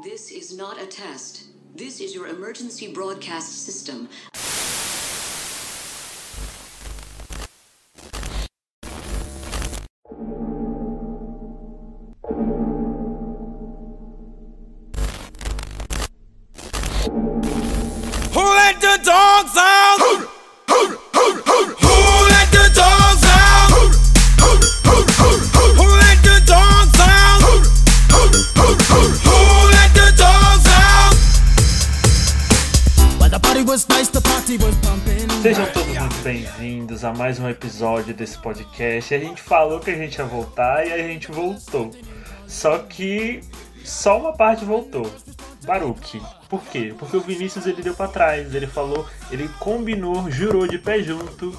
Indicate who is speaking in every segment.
Speaker 1: This is not a test. This is your emergency broadcast system.
Speaker 2: Podcast. A gente falou que a gente ia voltar e a gente voltou. Só que só uma parte voltou. Baruque. Por quê? Porque o Vinícius ele deu pra trás. Ele falou, ele combinou, jurou de pé junto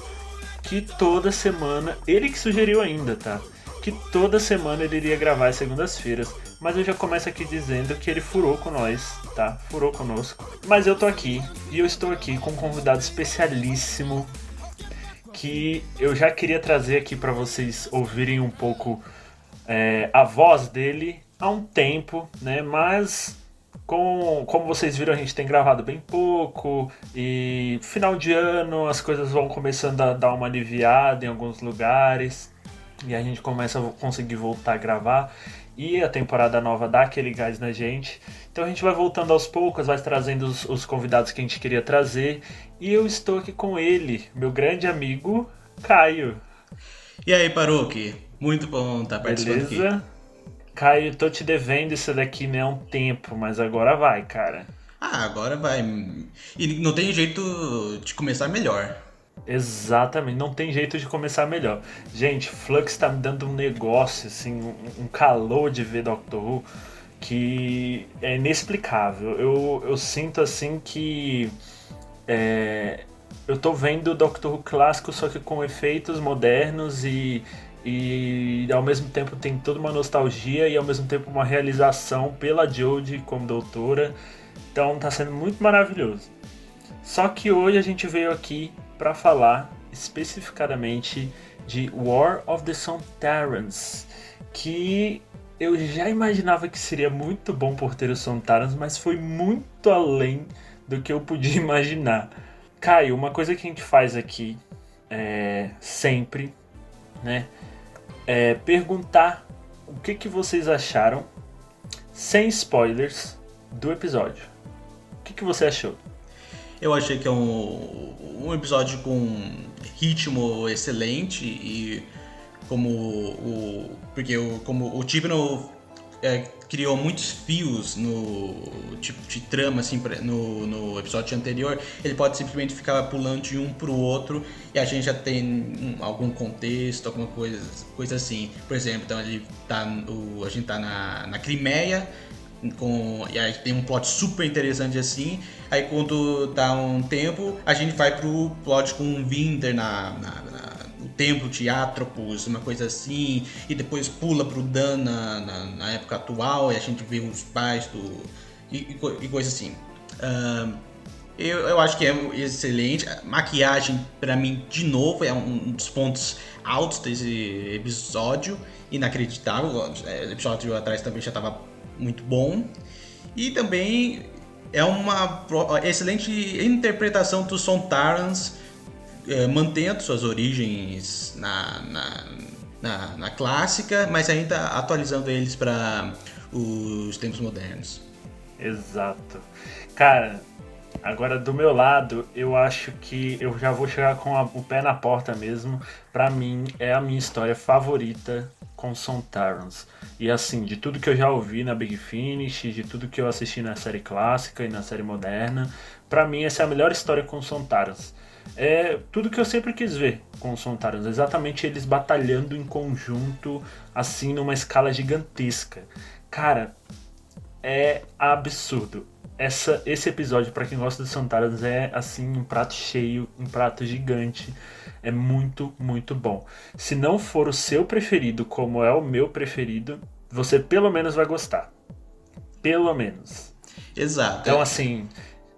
Speaker 2: que toda semana, ele que sugeriu ainda, tá? Que toda semana ele iria gravar às segundas-feiras. Mas eu já começo aqui dizendo que ele furou com nós, tá? Furou conosco. Mas eu tô aqui e eu estou aqui com um convidado especialíssimo que eu já queria trazer aqui para vocês ouvirem um pouco é, a voz dele há um tempo, né? Mas com, como vocês viram, a gente tem gravado bem pouco e final de ano as coisas vão começando a dar uma aliviada em alguns lugares e a gente começa a conseguir voltar a gravar e a temporada nova dá aquele gás na gente. Então a gente vai voltando aos poucos, vai trazendo os, os convidados que a gente queria trazer e eu estou aqui com ele, meu grande amigo Caio.
Speaker 3: E aí, Baruque? Muito bom estar participando aqui.
Speaker 2: Beleza? Caio, tô te devendo isso daqui né, há um tempo, mas agora vai, cara.
Speaker 3: Ah, agora vai. E não tem jeito de começar melhor.
Speaker 2: Exatamente, não tem jeito de começar melhor. Gente, Flux tá me dando um negócio, assim, um, calor de ver Doctor Who que é inexplicável. Eu, eu sinto assim que é, eu tô vendo Doctor Who clássico, só que com efeitos modernos e, e ao mesmo tempo tem toda uma nostalgia e ao mesmo tempo uma realização pela Jodie como doutora. Então tá sendo muito maravilhoso. Só que hoje a gente veio aqui para falar especificadamente de War of the Sontarans, que eu já imaginava que seria muito bom por ter os Sontarans, mas foi muito além do que eu podia imaginar. Caio, uma coisa que a gente faz aqui é, sempre, né, é perguntar o que, que vocês acharam, sem spoilers, do episódio. O que, que você achou?
Speaker 3: Eu achei que é um, um episódio com ritmo excelente e como o. Porque o, como o Tibno é, criou muitos fios no tipo de trama assim no, no episódio anterior, ele pode simplesmente ficar pulando de um pro outro e a gente já tem um- algum contexto, alguma coisa, coisa assim. Por exemplo, então ele tá o, a gente tá na, na Crimeia com e aí tem um plot super interessante assim. Aí quando dá um tempo, a gente vai pro plot com o Winder na, na, na- no templo de Atropos, uma coisa assim, e depois pula pro Dan na, na, na época atual e a gente vê os pais do. e, e, e coisa assim. Ahn, eu, eu acho que é excelente. A maquiagem, pra mim, de novo, é um dos pontos altos desse episódio. Inacreditável. É, O episódio atrás também já estava muito bom. E também é uma excelente interpretação dos Sontarans, eh, mantendo suas origens na, na, na, na clássica, mas ainda atualizando eles para os tempos modernos.
Speaker 2: Exato. Cara, agora do meu lado, eu acho que eu já vou chegar com a- o pé na porta mesmo. Pra mim, é a minha história favorita com Sontarans. E assim, de tudo que eu já ouvi na Big Finish, de tudo que eu assisti na série clássica e na série moderna, pra mim essa é a melhor história com Sontarans. É tudo que eu sempre quis ver com os Sontarans, exatamente eles batalhando em conjunto, assim, numa escala gigantesca. Cara, é absurdo. Essa, esse episódio, pra quem gosta de Santaras, é assim um prato cheio, um prato gigante. É muito, muito bom. Se não for o seu preferido, como é o meu preferido, você pelo menos vai gostar. Pelo menos.
Speaker 3: Exato.
Speaker 2: Então, assim,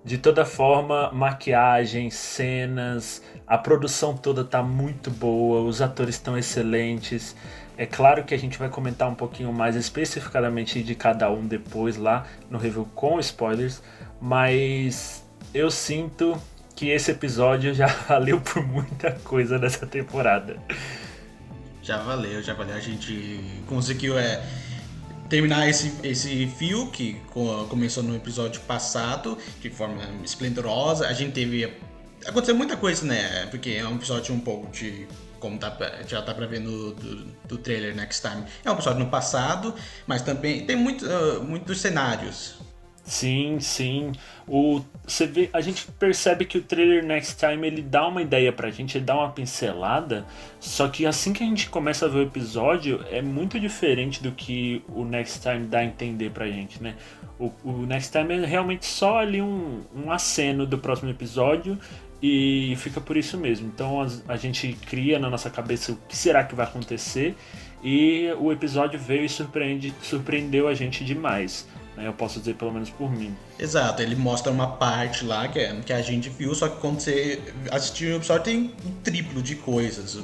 Speaker 2: De toda forma, maquiagem, cenas, a produção toda tá muito boa, os atores estão excelentes. É claro que a gente vai comentar um pouquinho mais especificadamente de cada um depois lá no review com spoilers, mas eu sinto que esse episódio já valeu por muita coisa nessa temporada.
Speaker 3: Já valeu, já valeu. A gente conseguiu é, terminar esse, esse fio que co- começou no episódio passado de forma esplendorosa. A gente teve. Aconteceu muita coisa, né? Porque é um episódio um pouco de. Como tá, já tá pra ver no do, do trailer Next Time. É um episódio no passado, mas também tem muito, ah, muitos cenários.
Speaker 2: Sim, sim. O, você vê, a gente percebe que o trailer Next Time ele dá uma ideia pra gente, ele dá uma pincelada, só que assim que a gente começa a ver o episódio, é muito diferente do que o Next Time dá a entender pra gente, né? O, o Next Time é realmente só ali um, um aceno do próximo episódio e fica por isso mesmo. Então a, a gente cria na nossa cabeça o que será que vai acontecer e o episódio veio e surpreende, surpreendeu a gente demais. Eu posso dizer pelo menos por mim.
Speaker 3: Exato, ele mostra uma parte lá que, é, que a gente viu, só que quando você assistiu o episódio tem um triplo de coisas.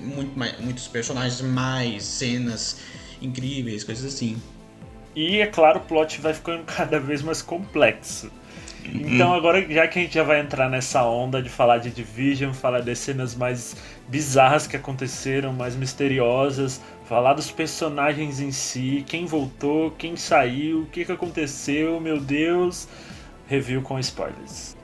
Speaker 3: Muito mais- muitos personagens, mais cenas incríveis, coisas assim.
Speaker 2: E é claro, o plot vai ficando cada vez mais complexo. Então agora, já que a gente já vai entrar nessa onda de falar de Division, falar das cenas mais bizarras que aconteceram, mais misteriosas, falar dos personagens em si, quem voltou, quem saiu, o que, que aconteceu, meu Deus. Review com spoilers.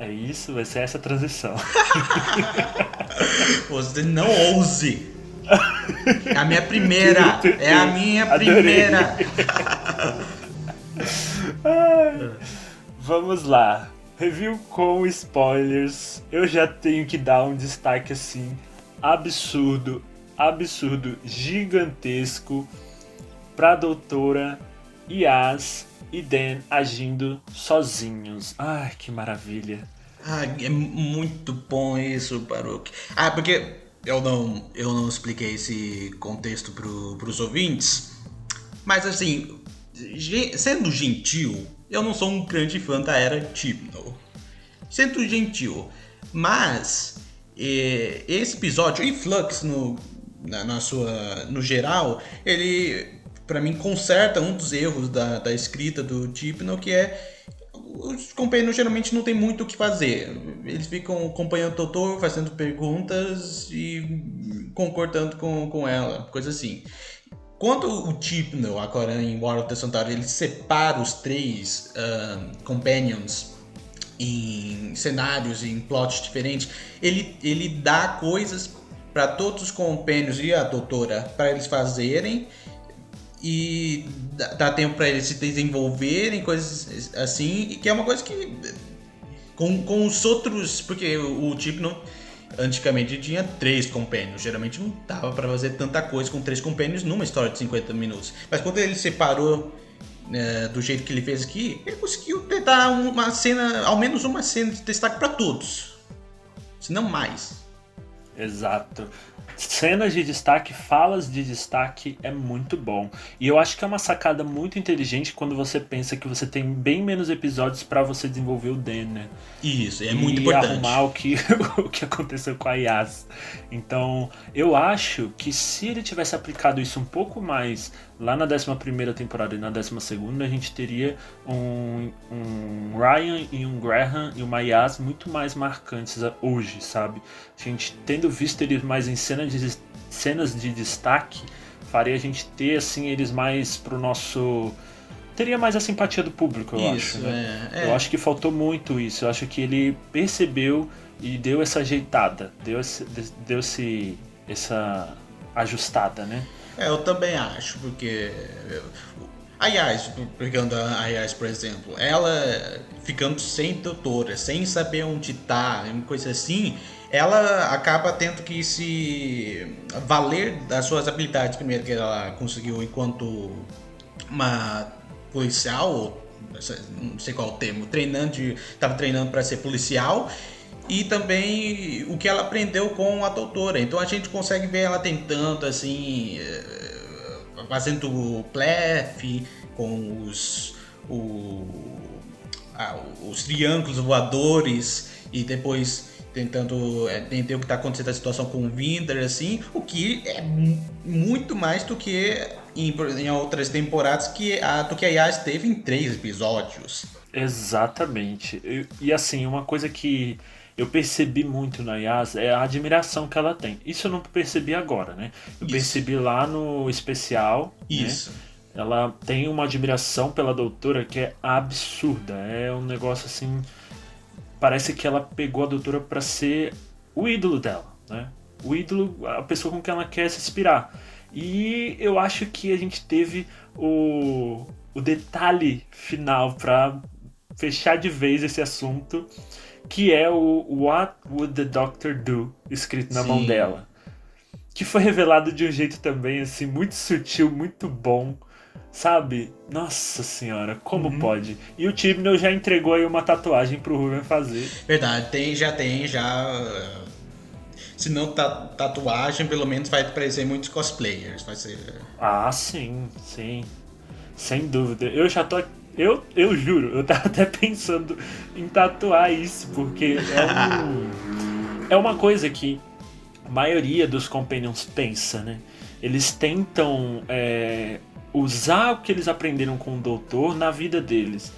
Speaker 2: É isso, vai ser essa transição.
Speaker 3: Você não ouse! É a minha primeira! É a minha primeira!
Speaker 2: Vamos lá. Review com spoilers. Eu já tenho que dar um destaque assim absurdo, absurdo, gigantesco pra doutora Yas e Dan agindo sozinhos. Ai, que maravilha.
Speaker 3: Ah, é muito bom isso, Baruch. Ah, porque eu não, eu não expliquei esse contexto pro, pros ouvintes, mas assim, sendo gentil, eu não sou um grande fã da era Chibnall. Sendo gentil, mas eh, esse episódio, e Flux no, na, na sua, no geral, ele pra mim conserta um dos erros da, da escrita do Chibnall, que é os companheiros geralmente não tem muito o que fazer. Eles ficam acompanhando o doutor, fazendo perguntas e concordando com, com ela, coisa assim. Quando o Chibnall, agora em War of the Centauri, ele separa os três ah, companions em cenários, em plots diferentes, ele, ele dá coisas para todos os companions e a doutora para eles fazerem e dá, tempo para eles se desenvolverem, coisas assim, que é uma coisa que com, com os outros, porque o, o tipo antigamente tinha três companions, geralmente não dava para fazer tanta coisa com três companions numa história de 50 minutos. Mas quando ele separou né, do jeito que ele fez aqui, ele conseguiu dar uma cena, ao menos uma cena de destaque para todos, se não mais.
Speaker 2: Exato. Cenas de destaque, falas de destaque é muito bom. E eu acho que é uma sacada muito inteligente quando você pensa que você tem bem menos episódios pra você desenvolver o Dan, né?
Speaker 3: Isso, é
Speaker 2: e
Speaker 3: muito importante.
Speaker 2: arrumar o que, o que aconteceu com a Yas. Então, eu acho que se ele tivesse aplicado isso um pouco mais lá na 11 temporada e na 12, a gente teria um, um Ryan e um Graham e uma Yas muito mais marcantes hoje, sabe? A gente tendo visto eles mais em cenas de, cenas de destaque, faria a gente ter assim eles mais pro nosso. Teria mais a simpatia do público, eu
Speaker 3: Isso,
Speaker 2: acho. Né?
Speaker 3: é, é.
Speaker 2: Eu acho que faltou muito isso. Eu acho que ele percebeu e deu essa ajeitada, deu, esse, deu esse, essa ajustada, né?
Speaker 3: É, eu também acho, porque. A Yas, pegando a Yas, por exemplo, ela ficando sem doutora, sem saber onde tá, uma coisa assim, ela acaba tendo que se valer das suas habilidades, primeiro que ela conseguiu enquanto uma policial, não sei qual o termo, treinando, estava treinando para ser policial, e também o que ela aprendeu com a doutora. Então a gente consegue ver ela tentando assim eh, fazendo plefe com os, o, os triângulos voadores e depois tentando é, entender o que está acontecendo na situação com o Vinder, assim, o que é muito mais do que em, em outras temporadas que a, do que a Yas teve em três episódios.
Speaker 2: Exatamente. E, e, assim, uma coisa que eu percebi muito na Yas é a admiração que ela tem. Isso eu não percebi agora, né? Eu Isso. percebi lá no especial.
Speaker 3: Né? Isso.
Speaker 2: Né? Ela tem uma admiração pela doutora que é absurda. É um negócio assim. Parece que ela pegou a doutora para ser o ídolo dela, né? O ídolo, a pessoa com quem ela quer se inspirar. E eu acho que a gente teve o, o detalhe final para fechar de vez esse assunto, que é o What Would the Doctor Do, escrito na Sim. mão dela. Que foi revelado de um jeito também, assim, muito sutil, muito bom. Sabe? Nossa senhora, como uhum. pode? E o Tibnall já entregou aí uma tatuagem pro Ruben fazer.
Speaker 3: Verdade, tem, já tem, já. Se não tá, tatuagem, pelo menos vai aparecer muitos cosplayers. Vai ser.
Speaker 2: Ah, sim, sim. Sem dúvida. Eu já tô eu, eu juro, eu tava até pensando em tatuar isso, porque é, um, é uma coisa que a maioria dos Companions pensa, né? Eles tentam é, usar o que eles aprenderam com o Doutor na vida deles.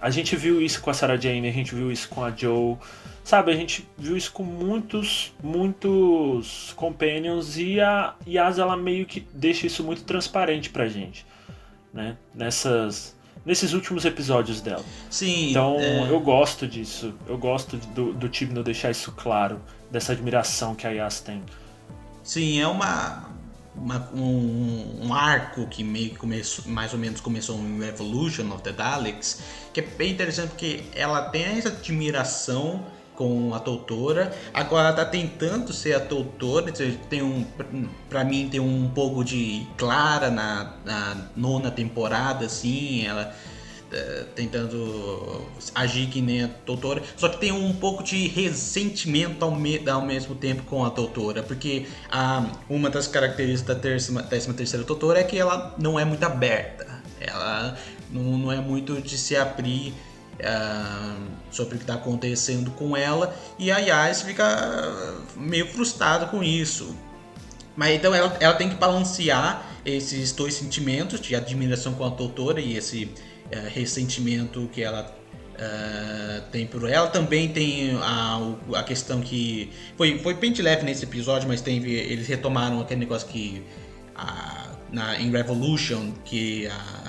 Speaker 2: A gente viu isso com a Sarah Jane, a gente viu isso com a Joe, sabe? A gente viu isso com muitos, muitos Companions e a Yas ela meio que deixa isso muito transparente pra gente, né? Nessas nesses últimos episódios dela.
Speaker 3: Sim.
Speaker 2: Então é... eu gosto disso. Eu gosto do, do time não deixar isso claro, dessa admiração que a Yas tem.
Speaker 3: Sim, é uma, uma um, um, arco que meio que começou, mais ou menos começou em Revolution of the Daleks, que é bem interessante porque ela tem essa admiração com a doutora. Agora tá tentando ser a doutora, tem um para mim tem um pouco de Clara na, na nona temporada assim, ela uh, tentando agir que nem a doutora, só que tem um pouco de ressentimento ao, me, ao mesmo tempo com a doutora, porque a, uma das características da décima, décima terceira doutora é que ela não é muito aberta, ela não, não é muito de se abrir uh, sobre o que está acontecendo com ela e a Yas fica meio frustrada com isso. Mas então ela, ela tem que balancear esses dois sentimentos de admiração com a doutora e esse uh, ressentimento que ela uh, tem por ela. Também tem a, a questão que foi, foi bem de leve nesse episódio, mas tem, eles retomaram aquele negócio que na, em Revolution que a,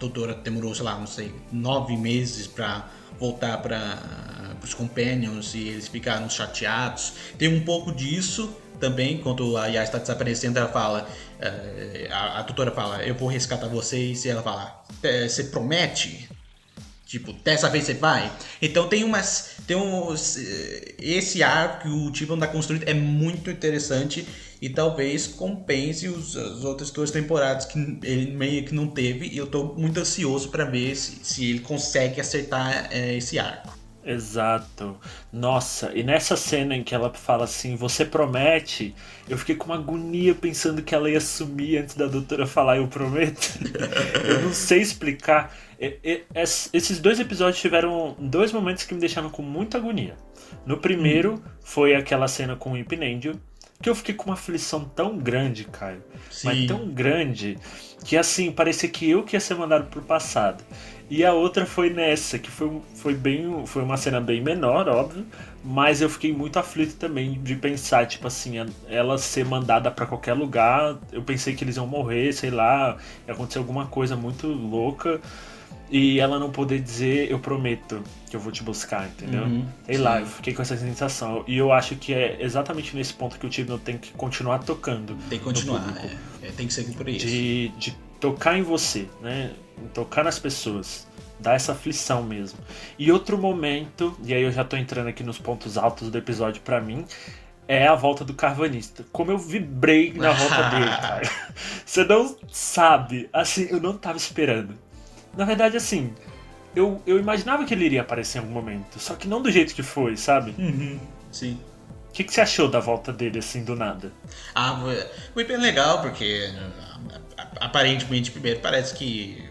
Speaker 3: doutora demorou, sei lá, não sei, nove meses para voltar para os Companions e eles ficaram chateados. Tem um pouco disso também, quando a Yas está desaparecendo, ela fala, uh, a, a doutora fala, eu vou resgatar vocês, e ela fala, você promete? Tipo, dessa vez você vai? Então tem umas. Tem uns. Eh, esse arco que o Tibon está construindo é muito interessante e talvez compense os, as outras duas temporadas que ele meio que não teve. E eu estou muito ansioso para ver se, se ele consegue acertar é, esse arco.
Speaker 2: Exato. Nossa, e nessa cena em que ela fala assim, você promete, eu fiquei com uma agonia pensando que ela ia sumir antes da doutora falar eu prometo. eu não sei explicar. Esses dois episódios tiveram dois momentos que me deixaram com muita agonia. No primeiro hum. foi aquela cena com o Imp Angel, que eu fiquei com uma aflição tão grande, Caio. Sim. Mas tão grande que assim, parecia que eu que ia ser mandado pro passado. E a outra foi nessa, que foi, foi bem. Foi uma cena bem menor, óbvio. Mas eu fiquei muito aflito também de pensar, tipo assim, ela ser mandada para qualquer lugar. Eu pensei que eles iam morrer, sei lá, ia acontecer alguma coisa muito louca. E ela não poder dizer, eu prometo que eu vou te buscar, entendeu? Uhum, sei sim. lá, eu fiquei com essa sensação. E eu acho que é exatamente nesse ponto que o Tibno tem que continuar tocando.
Speaker 3: Tem que continuar, é, é, tem que ser por isso.
Speaker 2: De, de tocar em você, né? Tocar nas pessoas. Dar essa aflição mesmo. E outro momento, e aí eu já tô entrando aqui nos pontos altos do episódio para mim, é a volta do carvanista. Como eu vibrei na volta dele, cara. Você não sabe. Assim, eu não tava esperando. Na verdade, assim, eu, eu imaginava que ele iria aparecer em algum momento. Só que não do jeito que foi, sabe?
Speaker 3: Uhum, sim.
Speaker 2: O que, que você achou da volta dele assim do nada?
Speaker 3: Ah, foi- bem legal, porque aparentemente, primeiro, parece que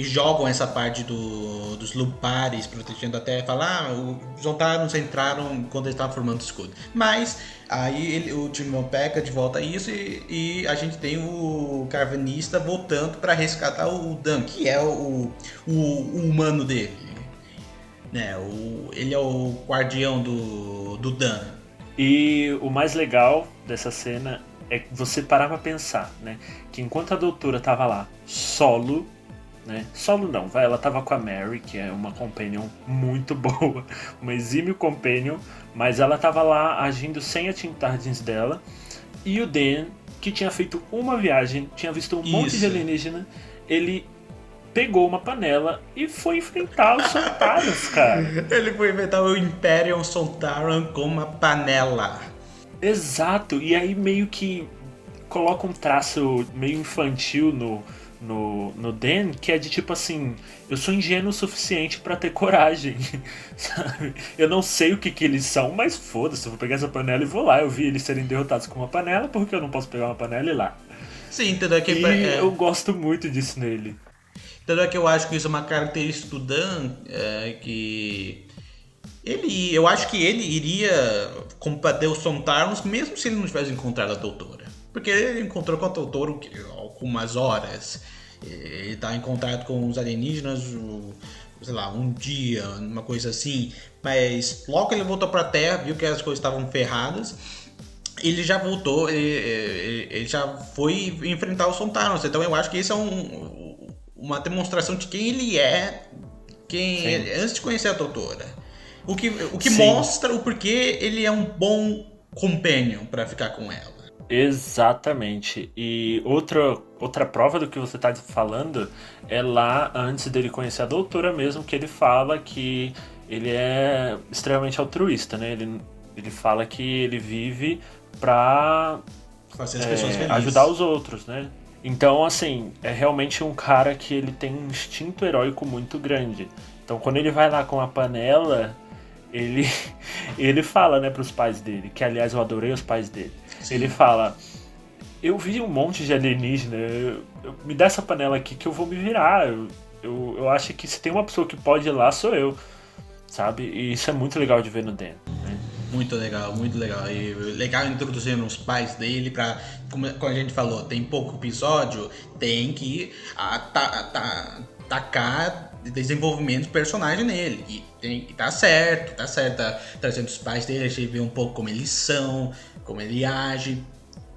Speaker 3: eles jogam essa parte do, dos lupares, protegendo até falar, ah, os Zontarans entraram quando eles estavam formando o escudo. Mas aí ele- o Timon pega de volta isso e, e a gente tem o Carvanista voltando para resgatar o Dan, que é o, o, o humano dele. Né, o, ele é o guardião do, do Dan.
Speaker 2: E o mais legal dessa cena é você parar pra pensar, né? Que enquanto a doutora tava lá solo, né? Solo não, vai, ela tava com a Mary, que é uma companion muito boa, uma exímio companion, mas ela tava lá agindo sem a Teen Tardens dela. E o Dan, que tinha feito uma viagem, tinha visto um monte de
Speaker 3: Isso.
Speaker 2: alienígena, ele pegou uma panela e foi enfrentar os soldados, cara.
Speaker 3: Ele foi inventar o Imperium Sontaran com uma panela.
Speaker 2: Exato, e aí meio que coloca um traço meio infantil no, no, no Dan, que é de tipo assim, eu sou ingênuo o suficiente pra ter coragem, sabe? Eu não sei o que que eles são, mas foda-se, eu vou pegar essa panela e vou lá. Eu vi eles serem derrotados com uma panela, porque eu não posso pegar uma panela e ir lá.
Speaker 3: Sim, entendeu? Que,
Speaker 2: E
Speaker 3: é,
Speaker 2: eu gosto muito disso nele.
Speaker 3: entendeu que eu acho que isso é uma característica do Dan, é, que ele, eu acho que ele iria combater os Sontarans mesmo se ele não tivesse encontrado a doutora. Porque ele encontrou com a doutora o quê? Algumas horas. Ele tá em contato com os alienígenas, o- sei lá, um dia, uma coisa assim. Mas logo que ele voltou pra Terra, viu que as coisas estavam ferradas. Ele já voltou, ele, ele- ele já foi enfrentar os Sontarans. Então eu acho que isso é um- uma demonstração de quem ele é quem ele- antes de conhecer a doutora. O que, o que
Speaker 2: Sim.
Speaker 3: mostra o porquê ele é um bom companion pra ficar com ela.
Speaker 2: Exatamente. E outra, outra prova do que você está falando é lá antes dele conhecer a doutora mesmo, que ele fala que ele é extremamente altruísta, né? Ele, ele fala que ele vive
Speaker 3: as
Speaker 2: é, ajudar os outros, né? Então, assim, é realmente um cara que ele tem um instinto heróico muito grande. Então, quando ele vai lá com a panela, ele ele fala, né, pros pais dele, que aliás eu adorei os pais dele. Ele fala: Eu vi um monte de alienígena, eu- eu- me dá essa panela aqui que eu vou me virar. Eu, eu, eu acho que se tem uma pessoa que pode ir lá, sou eu. Sabe? E isso é muito legal de ver no Dan. né?
Speaker 3: Muito legal, muito legal. E legal introduzindo os pais dele pra. Como, a gente falou, tem pouco episódio, tem que ata- desenvolvimento de personagem nele. E tem que tá certo, tá certo. Tá trazendo os pais dele, a gente vê um pouco como eles são, como ele age.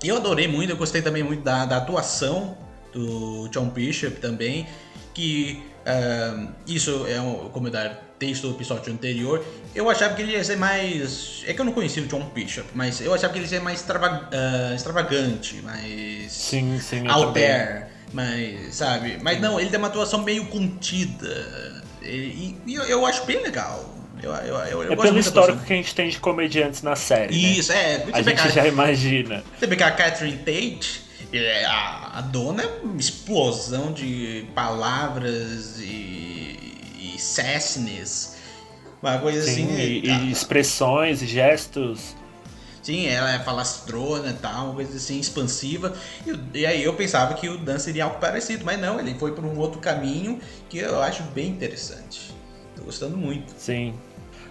Speaker 3: E eu adorei muito, eu gostei também muito da, da atuação do John Bishop também, que ah, isso é um, dar texto do episódio anterior. Eu achava que ele ia ser mais. É que eu não conhecia o John Bishop, mas eu achava que ele ia ser mais extrava- extravagante, mais.
Speaker 2: Sim, sim.
Speaker 3: there, mas sabe? Mas não, ele tem uma atuação meio contida. E, e eu, eu acho bem legal. Eu, eu, eu, eu
Speaker 2: É
Speaker 3: gosto
Speaker 2: pelo histórico que a gente tem de comediantes na série. né?
Speaker 3: Isso, é.
Speaker 2: A gente já imagina.
Speaker 3: você pegar a Catherine Tate, é, a, a dona é uma explosão de palavras e, e sassiness. Uma coisa
Speaker 2: Sim,
Speaker 3: assim.
Speaker 2: e, e expressões e gestos.
Speaker 3: Sim, ela é falastrona e tal, uma coisa assim, expansiva. E, e aí eu pensava que o Dan seria algo parecido, mas não, ele foi por um outro caminho que eu acho bem interessante. Tô gostando muito.
Speaker 2: Sim.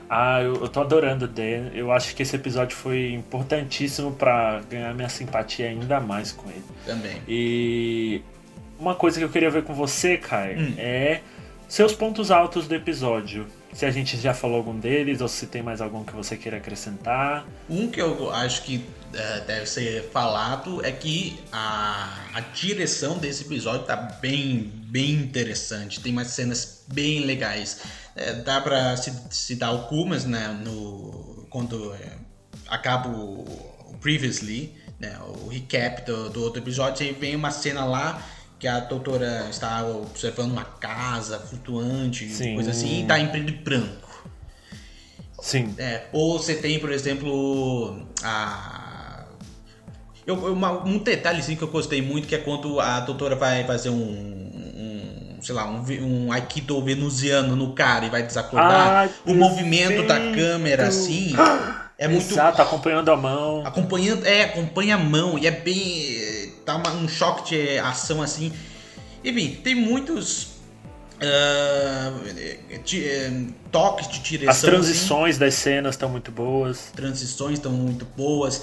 Speaker 2: Ah, eu, eu tô adorando o Dan. Eu acho que esse episódio foi importantíssimo pra ganhar minha simpatia ainda mais com ele.
Speaker 3: Também.
Speaker 2: E uma coisa que eu queria ver com você, Kai,
Speaker 3: Hum.
Speaker 2: é seus pontos altos do episódio. Se a gente já falou algum deles ou se tem mais algum que você queira acrescentar.
Speaker 3: Um que eu acho que eh, deve ser falado é que a, a direção desse episódio tá bem, bem interessante. Tem umas cenas bem legais. Eh, dá pra se, se dar o Kumas, né? No, quando eh, acaba o, o Previously, né? O recap do, do outro episódio. Aí vem uma cena lá que a doutora está observando uma casa flutuante,
Speaker 2: Sim.
Speaker 3: coisa assim, e tá em preto e branco.
Speaker 2: Sim.
Speaker 3: É, ou você tem, por exemplo, a. Eu, uma- um detalhezinho que eu gostei muito que é quando a doutora vai fazer um. sei lá, um, um Aikido venusiano no cara e vai desacordar.
Speaker 2: Ai,
Speaker 3: o movimento da câmera assim. É muito
Speaker 2: Exato, acompanhando a mão.
Speaker 3: acompanhando, é, acompanha a mão e é bem dá uma- um choque de ação assim. Enfim, tem muitos ah, de- eh, toques de direção.
Speaker 2: As
Speaker 3: assim.
Speaker 2: transições das cenas estão muito boas.
Speaker 3: transições estão muito boas.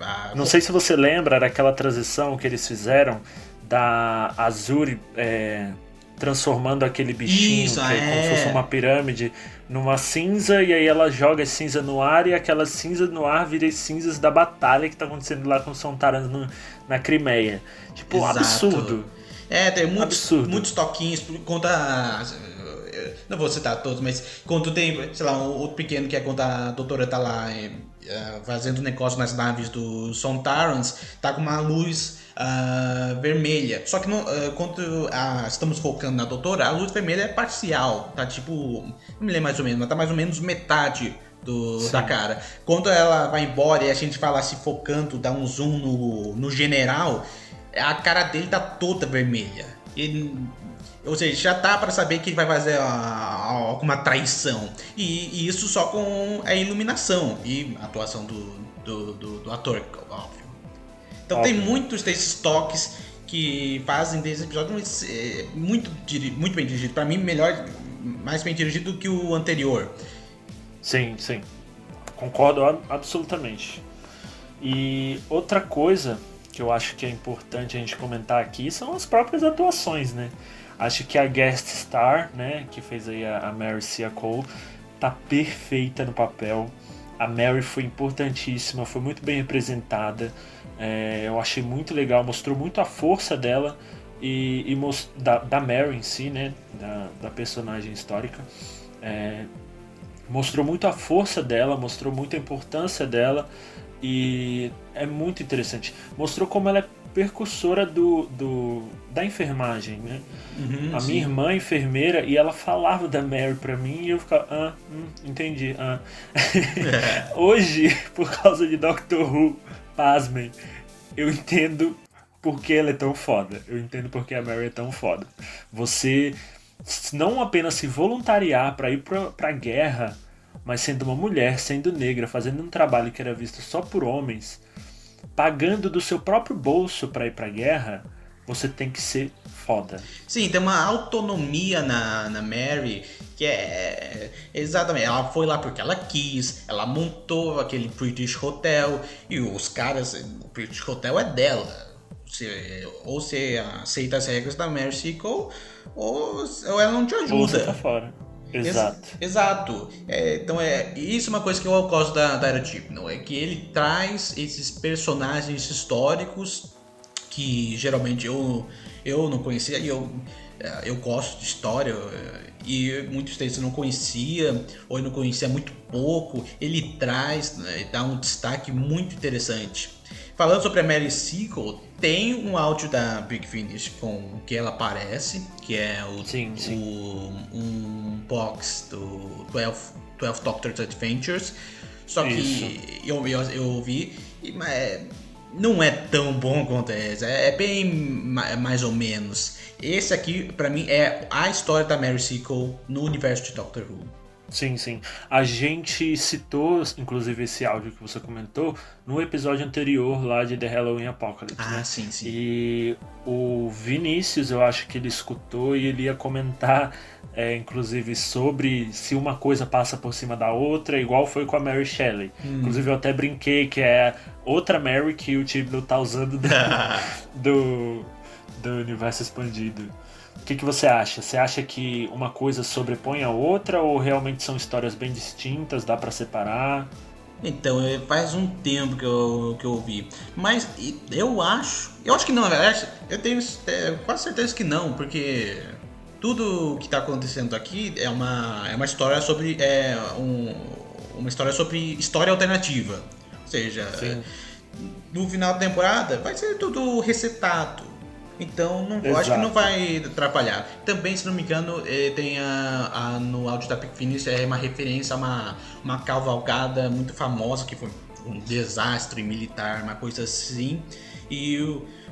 Speaker 3: Ah,
Speaker 2: Não sei se você lembra daquela transição que eles fizeram da Azuri é, transformando aquele bichinho,
Speaker 3: Isso,
Speaker 2: que é como se
Speaker 3: é.
Speaker 2: fosse uma pirâmide, numa cinza, e aí ela joga cinza no ar, e aquela cinza no ar vira as cinzas da batalha que tá acontecendo lá com os Sontarans no- na Crimeia. Tipo,
Speaker 3: Exato.
Speaker 2: absurdo.
Speaker 3: É, tem muitos,
Speaker 2: Absurdo.
Speaker 3: muitos toquinhos. Conta. Não vou citar todos, mas quando tem, sei lá, um outro pequeno que é quando a doutora tá lá eh, eh, fazendo um negócio nas naves do Sontarans, tá com uma luz ah, vermelha. Só que não, quando ah, estamos focando na doutora, a luz vermelha é parcial. Tá tipo. Não me lembro mais ou menos, mas tá mais ou menos metade. Do, da cara. Quando ela vai embora e a gente fala se focando, dá um zoom no, no general, a cara dele tá toda vermelha. Ele, ou seja, já tá pra saber que ele vai fazer alguma traição. E, e isso só com a iluminação e a atuação do, do, do- do ator, óbvio. Então tem
Speaker 2: Óbvio.
Speaker 3: muitos desses toques que fazem desse episódio eh, muito, muito bem dirigido. Pra mim, melhor, mais bem dirigido do que o anterior.
Speaker 2: Sim, sim. Concordo ab- absolutamente. E outra coisa que eu acho que é importante a gente comentar aqui são as próprias atuações, né? Acho que a guest star, né, que fez aí a, a Mary Cia Cole, tá perfeita no papel. A Mary foi importantíssima, foi muito bem representada. É, eu achei muito legal, mostrou muito a força dela e, e mos- da, da Mary em si, né, da, da personagem histórica. É, mostrou muito a força dela, mostrou muito a importância dela e é muito interessante. Mostrou como ela é percussora do, do da enfermagem, né? a
Speaker 3: sim.
Speaker 2: minha irmã é enfermeira e ela falava da Mary pra mim e eu ficava, ah, hum, entendi, ah. Hoje, por causa de Doctor Who, pasmem, eu entendo por que ela é tão foda. Eu entendo por que a Mary é tão foda. Você não apenas se voluntariar pra ir pra, pra guerra, mas sendo uma mulher, sendo negra, fazendo um trabalho que era visto só por homens, pagando do seu próprio bolso pra ir pra guerra, você tem que ser foda.
Speaker 3: Sim, tem uma autonomia na, na Mary que é exatamente. Ela foi lá porque ela quis, ela montou aquele British Hotel e os caras. O British Hotel é dela. Você, ou você aceita as regras da Mary Seacole ou, ou ela não te
Speaker 2: Ou você
Speaker 3: ajuda.
Speaker 2: tá fora.
Speaker 3: Ex-
Speaker 2: Exato.
Speaker 3: Exato. É, então é isso é uma coisa que eu gosto da, da Era Chibnall, é que ele traz esses personagens históricos que geralmente eu, eu não conhecia e eu, eh, eu gosto de história eh, e muitos deles eu não conhecia ou eu não conhecia muito pouco. Ele traz, né, dá um destaque muito interessante. Falando sobre a Mary Seacole, tem um áudio da Big Finish com que ela aparece, que é o,
Speaker 2: Sim, sim.
Speaker 3: o- um box do 12, 12 Doctor's Adventures. Só que
Speaker 2: Isso.
Speaker 3: eu, eu, eu ouvi, e, mas é- não é tão bom quanto esse. É, é bem ma- mais ou menos. Esse aqui, pra mim, é a história da Mary Seacole no universo de Doctor Who.
Speaker 2: Sim, sim. A gente citou, inclusive, esse áudio que você comentou no episódio anterior lá de The Halloween Apocalypse.
Speaker 3: Ah,
Speaker 2: né?
Speaker 3: sim, sim.
Speaker 2: E o Vinícius, eu acho que ele escutou e ele ia comentar, é, inclusive, sobre se uma coisa passa por cima da outra, igual foi com a Mary Shelley.
Speaker 3: Hum.
Speaker 2: Inclusive, eu até brinquei que é outra Mary que o Tibno tá usando do, do, do universo expandido. O que, que você acha? Você acha que uma coisa sobrepõe a outra ou realmente são histórias bem distintas? Dá pra separar?
Speaker 3: Então, é, faz um tempo que eu, que eu ouvi. Mas eu acho. Eu acho que não, na verdade, eu tenho é, quase certeza que não, porque tudo que está acontecendo aqui é uma, é uma história sobre. É, um, uma história sobre história alternativa. Ou seja,
Speaker 2: Sim.
Speaker 3: no final da temporada vai ser tudo resetado. Então não, eu acho que não vai atrapalhar. Também, se não me engano, eh, tem a, a- no áudio da Pick Finish é uma referência a uma, uma cavalgada muito famosa que foi, um desastre militar, uma coisa assim. E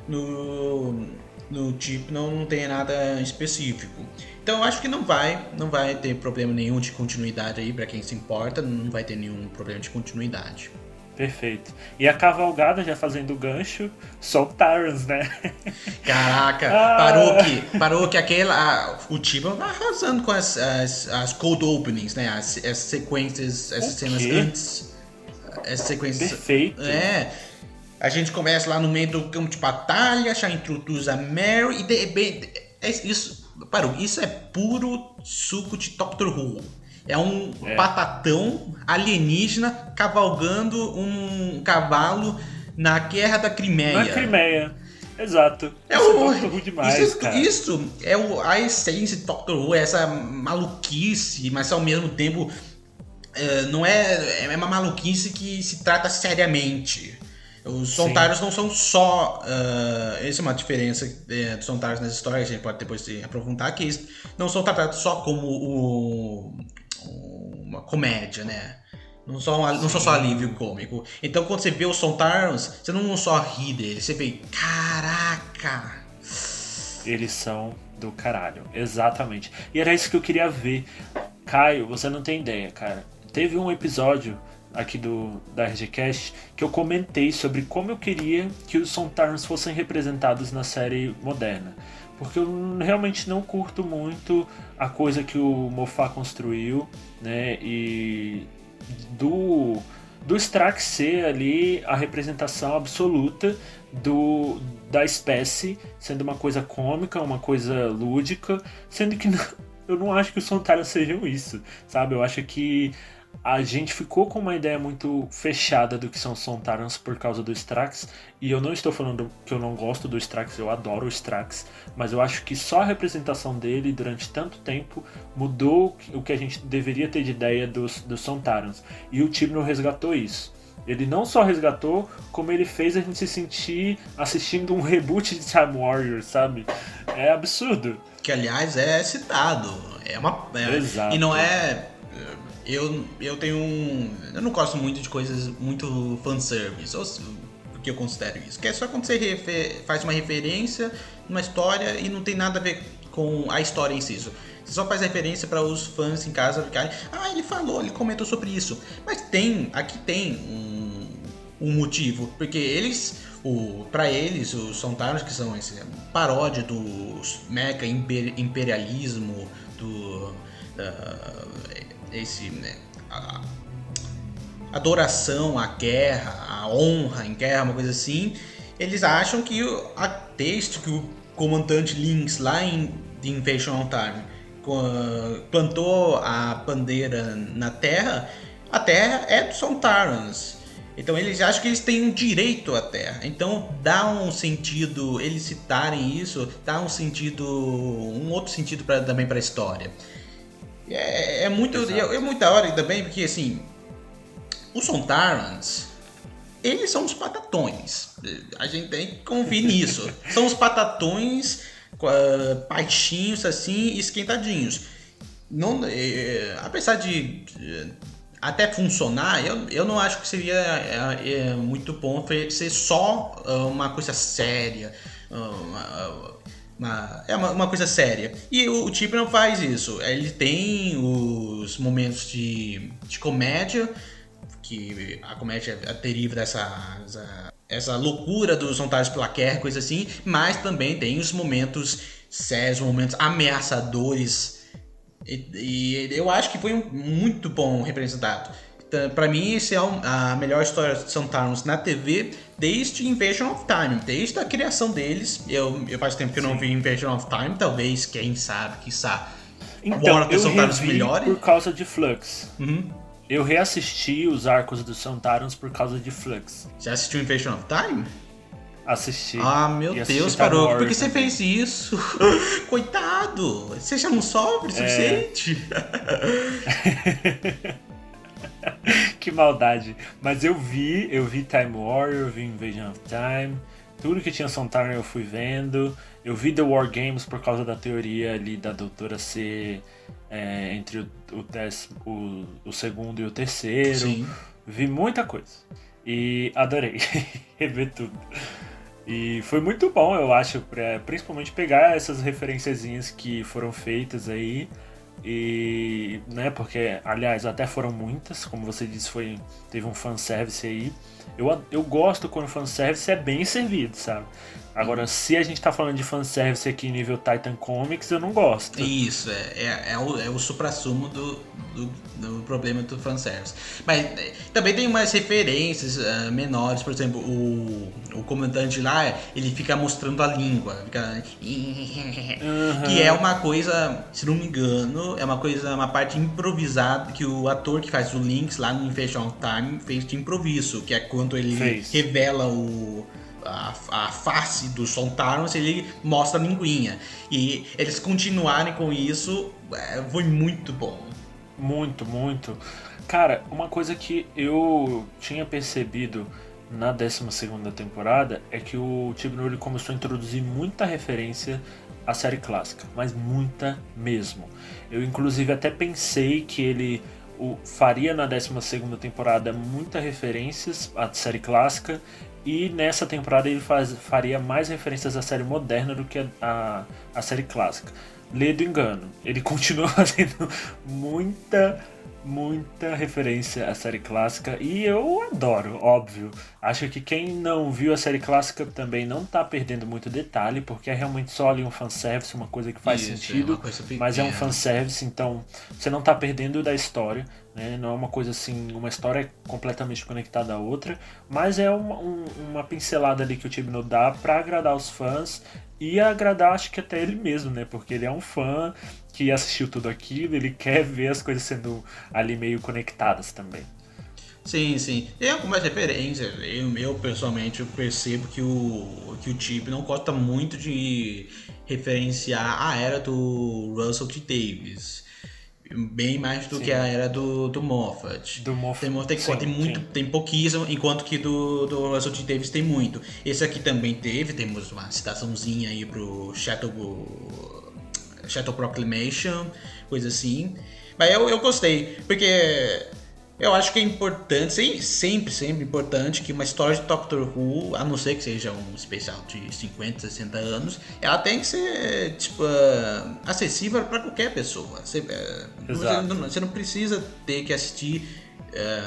Speaker 3: no, no tipo não, não tem nada específico. Então eu acho que não vai, não vai ter problema nenhum de continuidade aí para quem se importa, não vai ter nenhum problema de continuidade.
Speaker 2: Perfeito. E a cavalgada, já fazendo o gancho, soltaram né?
Speaker 3: Caraca,
Speaker 2: Ah.
Speaker 3: parou que, parou que aquela, a- o Tibon tá arrasando com as, as, as cold openings, né? As, as sequências, essas
Speaker 2: O
Speaker 3: cenas antes, essas sequências.
Speaker 2: Perfeito.
Speaker 3: É. A gente começa lá no meio do campo de batalha, já introduz a Mary e de repente. É isso. Parou, isso é puro suco de Doctor Who. É um
Speaker 2: É.
Speaker 3: patatão alienígena cavalgando um cavalo na guerra da Crimeia.
Speaker 2: Na Crimeia. Exato.
Speaker 3: É
Speaker 2: Isso
Speaker 3: o,
Speaker 2: é Doctor Who demais,
Speaker 3: isso,
Speaker 2: cara.
Speaker 3: isso é o, a essência de Doctor Who, essa maluquice, mas ao mesmo tempo é, não é, é uma maluquice que se trata seriamente. Os Sontários não são só. ah, essa é uma diferença é, dos Sontários nas histórias, a gente pode depois se aprofundar, que eles não são tratados só como o- uma comédia, né? Não são, não são só alívio cômico. Então quando você vê os Sontarans, você não só ri deles, você vê, caraca!
Speaker 2: Eles são do caralho. Exatamente. E era isso que eu queria ver. Caio, você não tem ideia, cara. Teve um episódio aqui do da RGCast que eu comentei sobre como eu queria que os Sontarans fossem representados na série moderna. Porque eu realmente não curto muito a coisa que o Moffat construiu, né? E do do Strax ser ali a representação absoluta do da espécie, sendo uma coisa cômica, uma coisa lúdica, sendo que não- eu não acho que os Sontarans sejam isso, sabe? Eu acho que a gente ficou com uma ideia muito fechada do que são os Sontarans por causa do Strax, e eu não estou falando que eu não gosto do Strax, eu adoro o Strax, mas eu acho que só a representação dele durante tanto tempo mudou o que a gente deveria ter de ideia dos, dos Sontarans. E o Tibnall resgatou isso. Ele não só resgatou, como ele fez a gente se sentir assistindo um reboot de Time Warrior, sabe? É absurdo.
Speaker 3: Que aliás é citado. É uma. é-
Speaker 2: Exato.
Speaker 3: E não é. Eu, eu tenho um. Eu não gosto muito de coisas muito fanservice. Ou porque eu considero isso. Que é só quando você faz uma referência numa história e não tem nada a ver com a história em si. Você só faz referência para os fãs em casa ficarem. Ah, ele falou, ele comentou sobre isso. Mas tem. Aqui tem um, um motivo. Porque eles. O, para eles, os Sontarans, que são esse paródia do mecha imper- imperialismo, do. Esse. né, a- adoração à guerra, à honra em guerra, uma coisa assim, eles acham que a texto que o comandante Lynx lá em The Invasion on Time plantou a bandeira na Terra, a Terra é dos Sontarans. Então eles acham que eles têm um direito à Terra. Então dá um sentido, eles citarem isso, dá um sentido, um outro sentido pra, também para a história. É, é muito, é, é muito da hora também, porque assim, os Sontarans, eles são os patatões. A gente tem que convir nisso. São os patatões ah, baixinhos assim, esquentadinhos. Não, eh, apesar de eh, até funcionar, eu, eu não acho que seria eh, eh, muito bom ser só ah, uma coisa séria. ah, uma- é uma, uma coisa séria. E o, o Chip não faz isso. Ele tem os momentos de, de comédia, que a comédia deriva dessa essa, loucura dos Sontagens pela Guerra, coisa assim, mas também tem os momentos sérios, momentos ameaçadores. E, e eu acho que foi um, muito bom representado. Pra mim, esse é a melhor história de Sontarans na TV desde Invasion of Time, desde a criação deles. Eu, eu faz tempo que eu não vi Invasion of Time, talvez, quem sabe, quiçá.
Speaker 2: Então,
Speaker 3: the
Speaker 2: eu revi
Speaker 3: melhores.
Speaker 2: por causa de Flux.
Speaker 3: Uhum.
Speaker 2: Eu reassisti os arcos dos Sontarans por causa de Flux.
Speaker 3: Já assistiu Invasion of Time?
Speaker 2: Assisti.
Speaker 3: Ah, meu Deus, parou. Por que você
Speaker 2: também.
Speaker 3: fez isso? Coitado! Você já não sofre o
Speaker 2: É. que maldade. Mas eu vi, eu vi Time Warrior, eu vi Invasion of Time. Tudo que tinha Sontaran eu fui vendo. Eu vi The War Games por causa da teoria ali da doutora ser é, entre o, o, décimo- o- o segundo e o terceiro.
Speaker 3: Sim.
Speaker 2: Vi muita coisa. E adorei rever tudo. E foi muito bom, eu acho, pra, principalmente pegar essas referenciazinhas que foram feitas aí. E, né, porque, aliás, até foram muitas, como você disse, foi, teve um fanservice aí. Eu, eu gosto quando o fanservice é bem servido, sabe? Agora, se a gente tá falando de fanservice aqui nível Titan Comics, eu não gosto.
Speaker 3: Isso, é, é, é o, é o supra-sumo do, do, do problema do fanservice. Mas é, também tem umas referências uh, menores, por exemplo, o, o comandante lá, ele fica mostrando a língua, fica...
Speaker 2: Uhum.
Speaker 3: que é uma coisa, se não me engano, é uma coisa, uma parte improvisada que o ator que faz o Lynx lá no Invasion Time fez de improviso, que é quando ele
Speaker 2: Fez.
Speaker 3: revela o a, a face do Sontarans, ele mostra a linguinha. E eles continuarem com isso é, foi muito bom.
Speaker 2: Muito, muito. Cara, uma coisa que eu tinha percebido na 12 temporada é que o Tibno ele começou a introduzir muita referência à série clássica, mas muita mesmo. Eu inclusive até pensei que ele o, faria na 12 temporada muitas referências à série clássica e nessa temporada ele faz, faria mais referências à série moderna do que a, a, a série clássica. Lê do engano, ele continua fazendo muita, muita referência à série clássica e eu adoro, óbvio. Acho que quem não viu a série clássica também não tá perdendo muito detalhe, porque é realmente só ali um fanservice, uma coisa que faz
Speaker 3: Isso, é
Speaker 2: sentido,
Speaker 3: coisa
Speaker 2: mas é um fanservice, então você não tá perdendo da história, né? Não é uma coisa assim, uma história completamente conectada à outra, mas é uma, um- uma pincelada ali que o Tibno dá pra agradar os fãs e agradar, acho que até ele mesmo, né? Porque ele é um fã que assistiu tudo aquilo, ele quer ver as coisas sendo ali meio conectadas também.
Speaker 3: Sim, sim. Tem algumas referências. Eu, eu pessoalmente eu percebo que o, que o Chip não gosta muito de referenciar a era do Russell T. Davis. Bem mais do
Speaker 2: Sim.
Speaker 3: que a era do, do Moffat.
Speaker 2: Do Moffat,
Speaker 3: Tem, tem,
Speaker 2: sim,
Speaker 3: tem muito,
Speaker 2: sim.
Speaker 3: tem pouquíssimo, enquanto que do, do Russell T. Davis tem muito. Esse aqui também teve, temos uma citaçãozinha aí pro Shadow, Shadow Proclamation, coisa assim. Mas eu, eu gostei, porque eu acho que é importante, sem- sempre, sempre importante que uma história de Doctor Who, a não ser que seja um especial de 50, 60 anos, ela tem que ser, tipo, ah, acessível para qualquer pessoa. Você, você,
Speaker 2: Exato.
Speaker 3: não, você não precisa ter que assistir eh,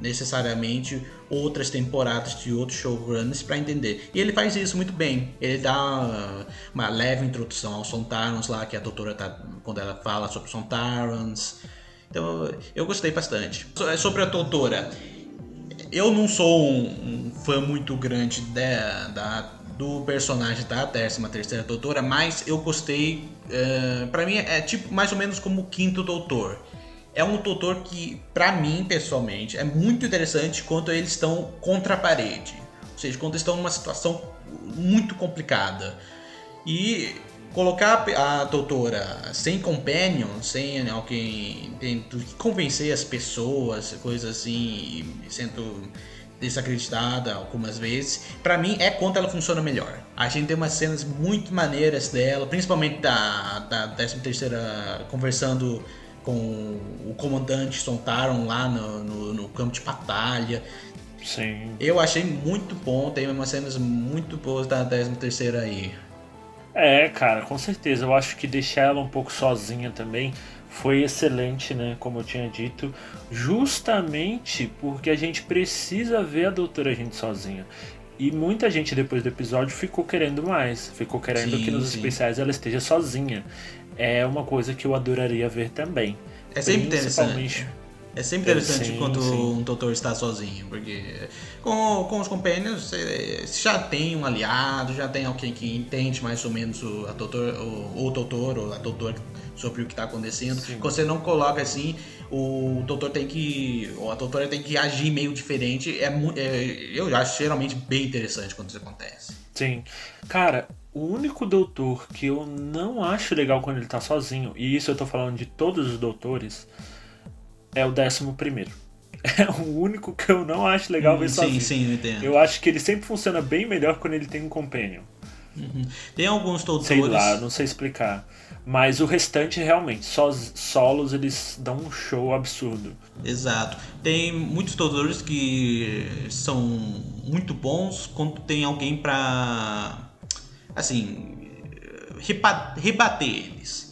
Speaker 3: necessariamente outras temporadas de outros showrunners para entender. E ele faz isso muito bem. Ele dá ah, uma leve introdução aos Sontarans lá, que a doutora tá, quando ela fala sobre Sontarans. Então eu gostei bastante. So- Sobre a doutora, eu não sou um, um fã muito grande da, da- do personagem da 13 terceira doutora, mas eu gostei. eh, pra mim é tipo mais ou menos como o quinto doutor. É um doutor que, pra mim pessoalmente, é muito interessante quando eles estão contra a parede. Ou seja, quando estão numa situação muito complicada. E colocar a doutora sem companion, sem alguém tendo que convencer as pessoas, coisas assim, sendo desacreditada algumas vezes, pra mim é quando ela funciona melhor. A gente tem umas cenas muito maneiras dela, principalmente da, da 13 terceira conversando com o comandante Sontaron lá no, no, no campo de batalha.
Speaker 2: Sim.
Speaker 3: Eu achei muito bom, tem umas cenas muito boas da 13 terceira aí.
Speaker 2: É, cara, com certeza. Eu acho que deixar ela um pouco sozinha também foi excelente, né? Como eu tinha dito, justamente porque a gente precisa ver a doutora gente sozinha. E muita gente depois do episódio ficou querendo mais, ficou querendo
Speaker 3: Sim,
Speaker 2: que nos
Speaker 3: sim.
Speaker 2: especiais ela esteja sozinha. É uma coisa que eu adoraria ver também.
Speaker 3: É sempre
Speaker 2: Principalmente-
Speaker 3: interessante. É sempre interessante
Speaker 2: Sim,
Speaker 3: quando
Speaker 2: sim.
Speaker 3: um doutor está sozinho, porque com, com os companions você já tem um aliado, já tem alguém que entende mais ou menos o, a doutor, o, o doutor ou a doutora sobre o que está acontecendo.
Speaker 2: Sim.
Speaker 3: Quando você não coloca assim, o doutor tem que. ou a doutora tem que agir meio diferente. É, é, eu acho geralmente bem interessante quando isso acontece.
Speaker 2: Sim. Cara, o único doutor que eu não acho legal quando ele tá sozinho, e isso eu tô falando de todos os doutores, é o décimo primeiro. É o único que eu não acho legal ver
Speaker 3: sim,
Speaker 2: sozinho.
Speaker 3: sim, eu entendo.
Speaker 2: Eu acho que ele sempre funciona bem melhor quando ele tem um companion.
Speaker 3: Tem alguns doutores.
Speaker 2: Sei lá, não sei explicar. Mas o restante, realmente, só solos eles dão um show absurdo.
Speaker 3: Exato. Tem muitos doutores que são muito bons quando tem alguém pra. Assim. rebater eles.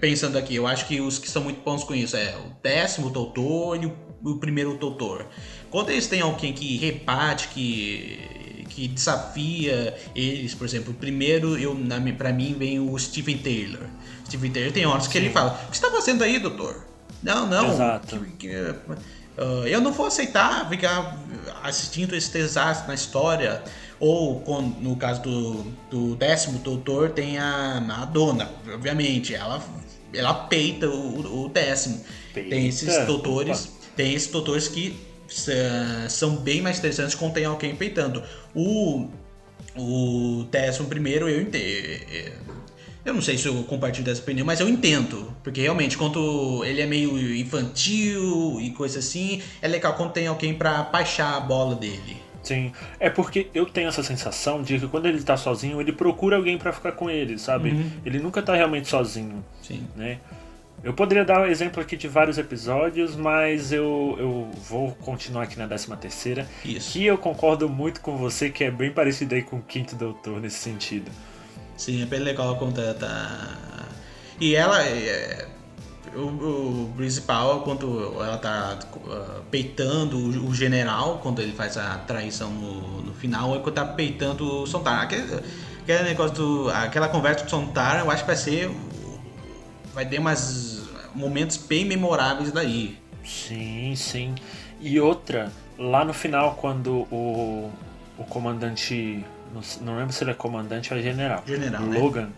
Speaker 3: Pensando aqui, eu acho que os que são muito bons com isso é o décimo doutor e o, o primeiro doutor. Quando eles têm alguém que rebate, que, que desafia eles, por exemplo, o primeiro, eu, na, pra mim, vem o Stephen Taylor. Stephen Taylor tem horas que ele fala: O que você tá fazendo aí, doutor? Não, não.
Speaker 2: Exato.
Speaker 3: que- que, ah, eu não vou aceitar ficar assistindo esse desastre na história. Ou, com- no caso do, do décimo doutor, tem a, a dona, obviamente. Ela, ela peita o, o décimo.
Speaker 2: Peita?
Speaker 3: Tem esses doutores.
Speaker 2: Opa.
Speaker 3: Tem esses doutores que são bem mais interessantes quando tem alguém peitando. O, o décimo primeiro eu entendo. Eu não sei se eu compartilho dessa opinião, mas eu entendo. Porque realmente, quando ele é meio infantil e coisa assim, é legal quando tem alguém pra baixar a bola dele.
Speaker 2: Sim, é porque eu tenho essa sensação de que quando ele tá sozinho, ele procura alguém pra ficar com ele, sabe? Ele nunca tá realmente sozinho,
Speaker 3: Sim.
Speaker 2: né? Eu poderia dar um exemplo aqui de vários episódios, mas eu, eu vou continuar aqui na 13 terceira.
Speaker 3: Isso.
Speaker 2: Que eu concordo muito com você, que é bem parecido aí com o Quinto Doutor nesse sentido.
Speaker 3: Sim, é bem legal quando tá. E ela é. O, o principal, quando ela tá ah, peitando o, o general, quando ele faz a traição no, no final, é quando tá peitando o Sontar. Aquele, aquele negócio do. Aquela conversa com o Sontar, eu acho que vai ser. Vai ter umas momentos bem memoráveis daí.
Speaker 2: Sim, sim. E outra, lá no final, quando o, o comandante. Não, lembro se ele é comandante ou é general.
Speaker 3: General, né?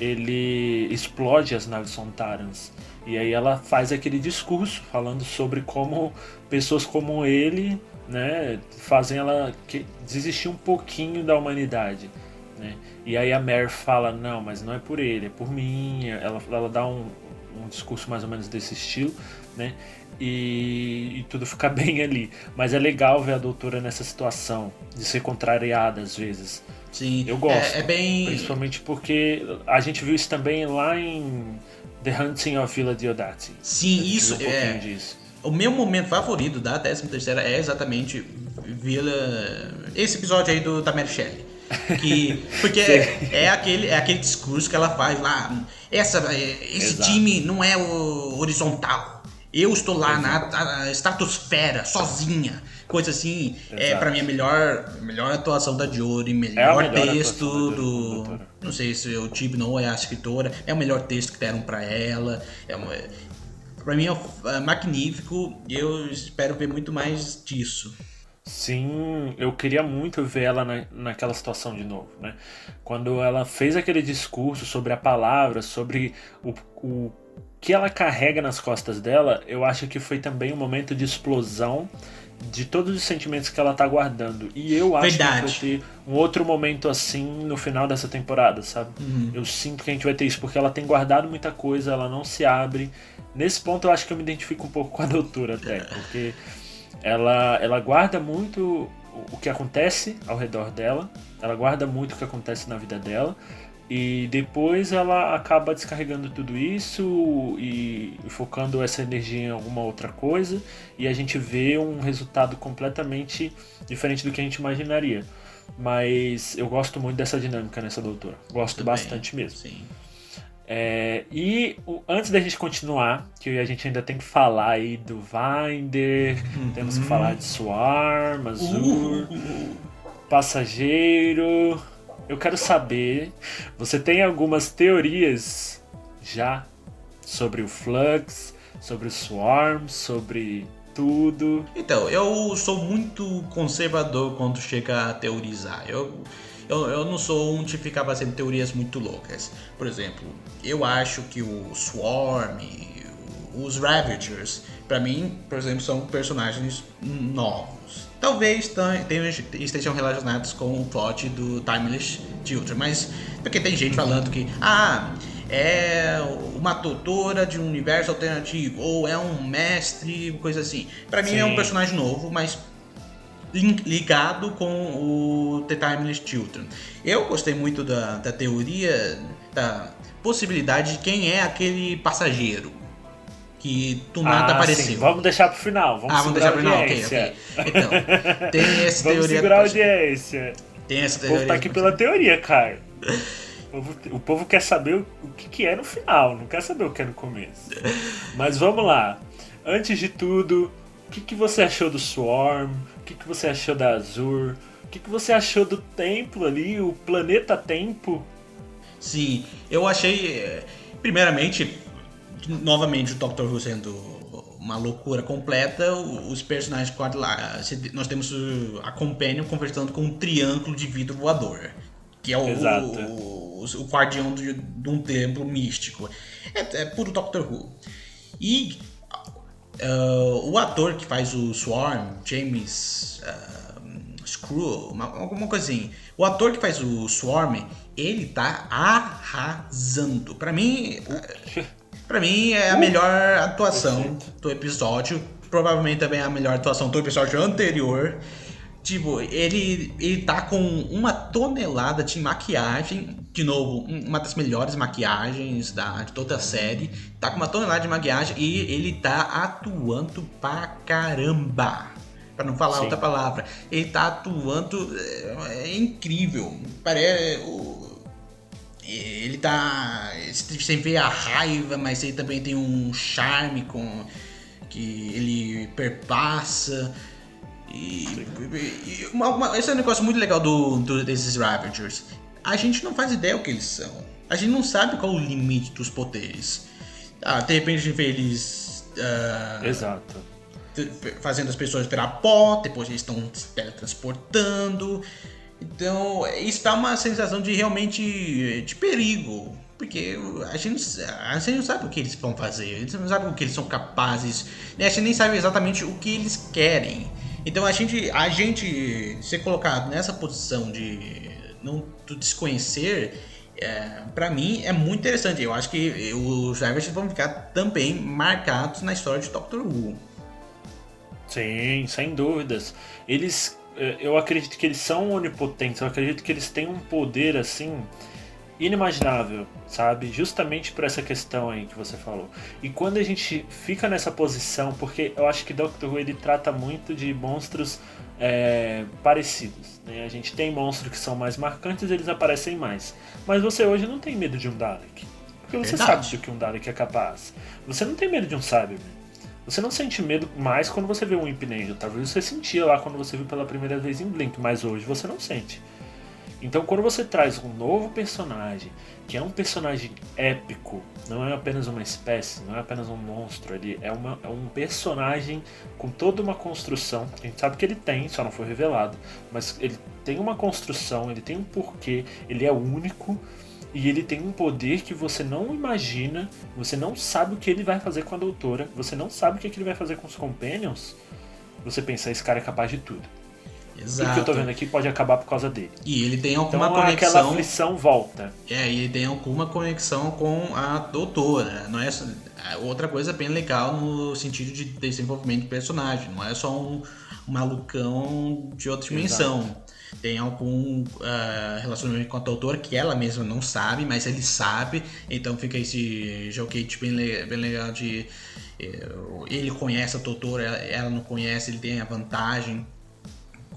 Speaker 2: Ele explode as naves Sontarans. E aí ela faz aquele discurso falando sobre como pessoas como ele, né, fazem ela desistir um pouquinho da humanidade. Né? E aí a Mary fala, não, mas não é por ele, é por mim. Ela, ela dá um, um discurso mais ou menos desse estilo, né? E, e tudo fica bem ali. Mas é legal ver a doutora nessa situação, de ser contrariada às vezes.
Speaker 3: Sim,
Speaker 2: Eu gosto.
Speaker 3: É, é bem.
Speaker 2: Principalmente porque a gente viu isso também lá em The Hunting of Villa Diodati.
Speaker 3: Sim, isso
Speaker 2: um
Speaker 3: é.
Speaker 2: disso.
Speaker 3: O meu momento favorito da 13 terceira é exatamente Vila. Esse episódio aí do, da Mary Shelley. Que, porque é, é aquele, é aquele discurso que ela faz lá. Essa, é, esse
Speaker 2: Exato.
Speaker 3: time não é o horizontal. Eu estou lá na, na estratosfera, sozinha. Coisa assim. É pra mim a melhor, melhor atuação da Jory,
Speaker 2: É a
Speaker 3: melhor,
Speaker 2: melhor
Speaker 3: texto do.
Speaker 2: doutora.
Speaker 3: Não sei se o não é a escritora. É o melhor texto que deram pra ela. É uma, Pra mim é é magnífico e eu espero ver muito mais disso.
Speaker 2: Sim, eu queria muito ver ela na, naquela situação de novo, né? Quando ela fez aquele discurso sobre a palavra, sobre o, o que ela carrega nas costas dela, eu acho que foi também um momento de explosão de todos os sentimentos que ela tá guardando. E eu acho
Speaker 3: Verdade.
Speaker 2: que vai ter um outro momento assim no final dessa temporada, sabe?
Speaker 3: Uhum.
Speaker 2: Eu sinto que a gente vai ter isso, porque ela tem guardado muita coisa, ela não se abre. Nesse ponto eu acho que eu me identifico um pouco com a doutora até, porque ela, ela guarda muito o- o que acontece ao redor dela, ela guarda muito o que acontece na vida dela, e depois ela acaba descarregando tudo isso e, focando essa energia em alguma outra coisa, e a gente vê um resultado completamente diferente do que a gente imaginaria. Mas eu gosto muito dessa dinâmica nessa doutora. Gosto
Speaker 3: Também.
Speaker 2: bastante mesmo.
Speaker 3: Sim.
Speaker 2: É, e o- antes da gente continuar, que a gente ainda tem que falar aí do Vinder, temos que falar de Swarm, Azur, Passageiro. Eu quero saber, você tem algumas teorias já sobre o Flux, sobre o Swarm, sobre tudo?
Speaker 3: Então, eu sou muito conservador quando chega a teorizar. Eu, eu, eu não sou um de ficar fazendo teorias muito loucas. Por exemplo, eu acho que o Swarm, os Ravagers, pra mim, por exemplo, são personagens novos. Talvez tenham- estejam relacionados com o plot do Timeless Children, mas porque tem gente falando que, ah, é uma doutora de um universo alternativo, ou é um mestre, coisa assim. Pra mim é um personagem novo, mas ligado com o The Timeless Children. Eu gostei muito da, da teoria, da possibilidade de quem é aquele passageiro que do nada
Speaker 2: Ah,
Speaker 3: apareceu.
Speaker 2: sim, Vamos deixar pro final. Vamos
Speaker 3: ah, vamos deixar
Speaker 2: a
Speaker 3: não, ok, ok. Então, tem essa
Speaker 2: Vamos
Speaker 3: teoria.
Speaker 2: segurar a audiência.
Speaker 3: Tem essa
Speaker 2: O
Speaker 3: teoria.
Speaker 2: povo tá aqui pela teoria, cara. O povo, o povo quer saber o, o que, que é no final, não quer saber o que é no começo. Mas vamos lá. Antes de tudo, o que, que você achou do Swarm? O que, que você achou da Azur? O que, que você achou do templo ali, o planeta Tempo?
Speaker 3: Sim, eu achei. eh, Novamente o Doctor Who sendo uma loucura completa, os personagens se- Nós temos a Companion conversando com um triângulo de vidro voador. Que é o,
Speaker 2: Exato.
Speaker 3: o, o guardião de, de um templo místico. É, é puro Doctor Who. E ah, o ator que faz o Swarm, James ah, Screw, uma, alguma coisa assim. O ator que faz o Swarm, ele tá arrasando. Pra mim, para mim é a melhor atuação do episódio. Provavelmente também é a melhor atuação do episódio anterior. Tipo, ele, ele tá com uma tonelada de maquiagem. De novo, um- uma das melhores maquiagens da, de toda a série. Tá com uma tonelada de maquiagem e ele tá atuando pra caramba. Pra não falar
Speaker 2: Sim.
Speaker 3: outra palavra. Ele tá atuando. É, é incrível. Parece. O, ele tá. Você vê a raiva, mas ele também tem um charme com. que ele perpassa. E, e uma- uma- esse é um negócio muito legal do, do- desses Ravagers. A gente não faz ideia o que eles são. A gente não sabe qual o limite dos poderes. Ah, de repente a gente vê eles. ah,
Speaker 2: Exato.
Speaker 3: fazendo as pessoas virar pó, depois eles estão se teletransportando. Então, isso dá uma sensação de realmente de perigo. Porque a gente, a gente não sabe o que eles vão fazer, a gente não sabe o que eles são capazes, né? a gente nem sabe exatamente o que eles querem. Então a gente, a gente ser colocado nessa posição de não desconhecer, é, para mim é muito interessante. Eu acho que os Ravagers vão ficar também marcados na história de Doctor Who.
Speaker 2: Sim, sem dúvidas. Eles, eu acredito que eles são onipotentes. Eu acredito que eles têm um poder assim inimaginável, sabe? Justamente por essa questão aí que você falou. E quando a gente fica nessa posição, porque eu acho que Doctor Who ele trata muito de monstros é, parecidos. Né? A gente tem monstros que são mais marcantes, eles aparecem mais. Mas você hoje não tem medo de um Dalek. Porque você
Speaker 3: Verdade.
Speaker 2: sabe do que um Dalek é capaz. Você não tem medo de um Cyberman. Você não sente medo mais quando você vê um Imp Angel. Talvez você sentia lá quando você viu pela primeira vez em Blink, mas hoje você não sente. Então, quando você traz um novo personagem, que é um personagem épico, não é apenas uma espécie, não é apenas um monstro ali, é, é um personagem com toda uma construção. A gente sabe que ele tem, só não foi revelado, mas ele tem uma construção, ele tem um porquê, ele é único e ele tem um poder que você não imagina, você não sabe o que ele vai fazer com a doutora, você não sabe o que, que ele vai fazer com os companions. Você pensa, esse cara é capaz de tudo. Tudo que eu tô
Speaker 3: Exato.
Speaker 2: vendo aqui pode acabar por causa dele.
Speaker 3: E ele tem
Speaker 2: Então
Speaker 3: alguma
Speaker 2: aquela
Speaker 3: conexão.
Speaker 2: aflição volta.
Speaker 3: É, e ele tem alguma conexão com a doutora. Não é é outra coisa bem legal no sentido de desenvolvimento de personagem. Não é só um, um malucão de outra dimensão. Tem algum ah, relacionamento com a doutora que ela mesma não sabe, mas ele sabe. Então fica esse joguete bem, le- bem legal de. eh, ele conhece a doutora, ela, ela não conhece, ele tem a vantagem.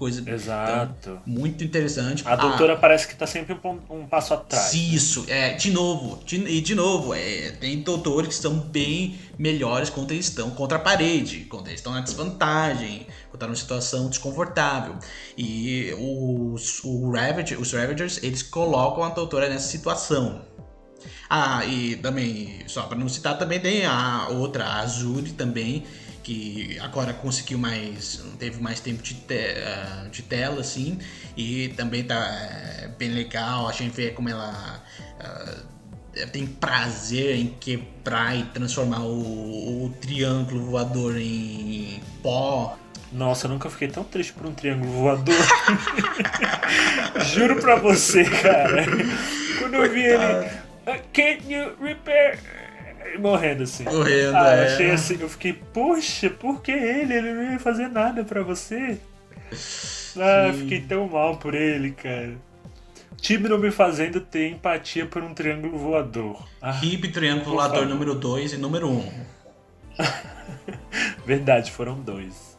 Speaker 3: Coisa
Speaker 2: Exato.
Speaker 3: então, muito interessante.
Speaker 2: A
Speaker 3: Ah,
Speaker 2: doutora parece que tá sempre um, um passo atrás.
Speaker 3: isso, é, de novo, de- e de novo, é, tem doutores que estão bem melhores quando eles estão contra a parede, quando eles estão na desvantagem, quando estão numa situação desconfortável. E os, o Ravager, os Ravagers, eles colocam a doutora nessa situação. Ah, e também, só para não citar, também tem a outra, a Azuri também, que agora conseguiu mais, teve mais tempo de, te- ah, de tela, assim, e também tá eh, bem legal, a gente vê como ela ah, tem prazer em quebrar e transformar o, o triângulo voador em pó.
Speaker 2: Nossa, eu nunca fiquei tão triste por um triângulo voador. Juro pra você, cara. Quando eu vi ele. "Uh, Can you repair? Morrendo assim.
Speaker 3: Morrendo,
Speaker 2: ah,
Speaker 3: é.
Speaker 2: achei assim, eu fiquei, poxa, por que ele? Ele não ia fazer nada pra você. Ah, fiquei tão mal por ele, cara. Tibno me fazendo ter empatia por um triângulo voador. Ah,
Speaker 3: Hip, Triângulo Voador número 2 e número 1. Um.
Speaker 2: verdade, foram dois.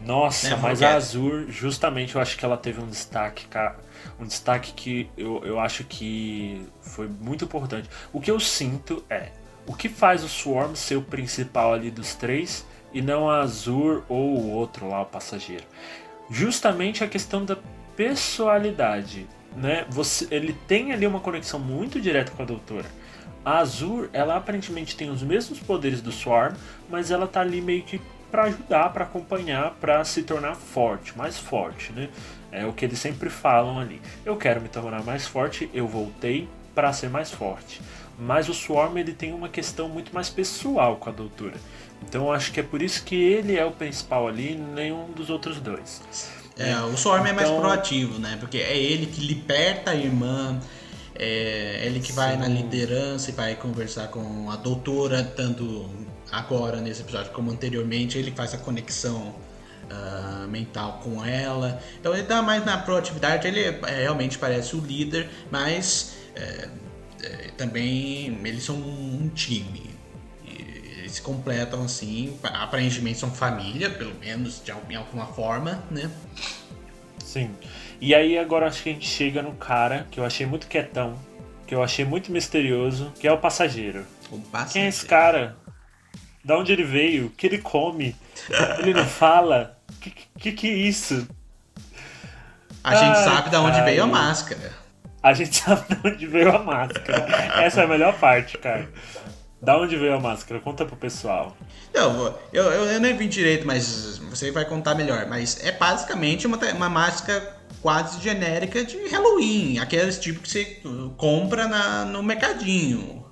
Speaker 2: Nossa,
Speaker 3: Never
Speaker 2: mas a Azur, justamente, eu acho que ela teve um destaque, cara. Um destaque que eu, eu acho que foi muito importante. O que eu sinto é, o que faz o Swarm ser o principal ali dos três e não a Azur ou o outro lá, o passageiro? Justamente a questão da personalidade, né? Você, ele tem ali uma conexão muito direta com a doutora. A Azur, ela aparentemente tem os mesmos poderes do Swarm, mas ela tá ali meio que para ajudar, para acompanhar, para se tornar forte, mais forte, né? É o que eles sempre falam ali. Eu quero me tornar mais forte, eu voltei para ser mais forte. Mas o Swarm ele tem uma questão muito mais pessoal com a doutora. Então acho que é por isso que ele é o principal ali, nenhum dos outros dois.
Speaker 3: É, o Swarm é mais
Speaker 2: Então-
Speaker 3: proativo, né? Porque é ele que liberta a irmã, é ele que vai
Speaker 2: Sim.
Speaker 3: na liderança e vai conversar com a doutora, tanto agora nesse episódio como anteriormente. Ele faz a conexão ah, mental com ela. Então ele tá mais na proatividade, ele é, realmente parece o líder, mas é, é, também eles são um time. Eles se completam assim, aparentemente são família, pelo menos de, alguma forma, né?
Speaker 2: Sim. E aí agora acho que a gente chega no cara que eu achei muito quietão, que eu achei muito misterioso, que é o passageiro.
Speaker 3: O
Speaker 2: Quem é esse cara? Da onde ele veio? O que ele come? Ele não fala? Que que, que é isso?
Speaker 3: A gente sabe de onde
Speaker 2: cara.
Speaker 3: veio a máscara.
Speaker 2: A gente sabe de onde veio a máscara. Essa é a melhor parte, cara. Da onde veio a máscara? Conta pro pessoal.
Speaker 3: Não, eu, eu, eu nem vi direito, mas você vai contar melhor. Mas é basicamente uma, uma máscara quase genérica de Halloween. Aqueles tipo que você compra na, no mercadinho.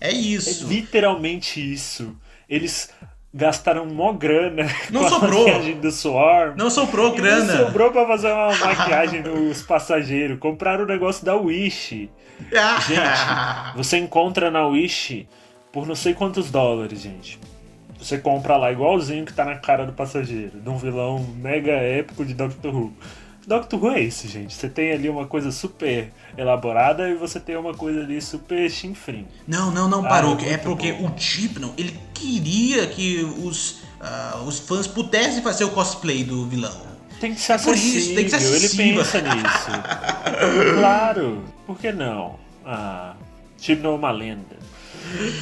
Speaker 3: É
Speaker 2: É
Speaker 3: isso.
Speaker 2: literalmente isso. Eles gastaram mó grana
Speaker 3: Não
Speaker 2: com
Speaker 3: sobrou.
Speaker 2: a maquiagem do Swarm.
Speaker 3: Não sobrou grana.
Speaker 2: Não sobrou pra fazer uma maquiagem nos passageiros. Compraram o negócio da Wish. Gente, você encontra na Wish por não sei quantos dólares, gente. Você compra lá igualzinho que tá na cara do passageiro, de um vilão mega épico de Doctor Who. Doctor Who é isso, gente. Você tem ali uma coisa super elaborada e você tem uma coisa ali super chinfrim.
Speaker 3: Não, não, não,
Speaker 2: Ah,
Speaker 3: parou.
Speaker 2: muito
Speaker 3: é porque
Speaker 2: bom.
Speaker 3: o Tipnon, ele queria que os, ah, os fãs pudessem fazer o cosplay do vilão.
Speaker 2: Tem que ser
Speaker 3: por
Speaker 2: acessível,
Speaker 3: isso, tem que ser
Speaker 2: ele
Speaker 3: acessível.
Speaker 2: pensa nisso. claro, por que não? Ah, Tibno é uma lenda.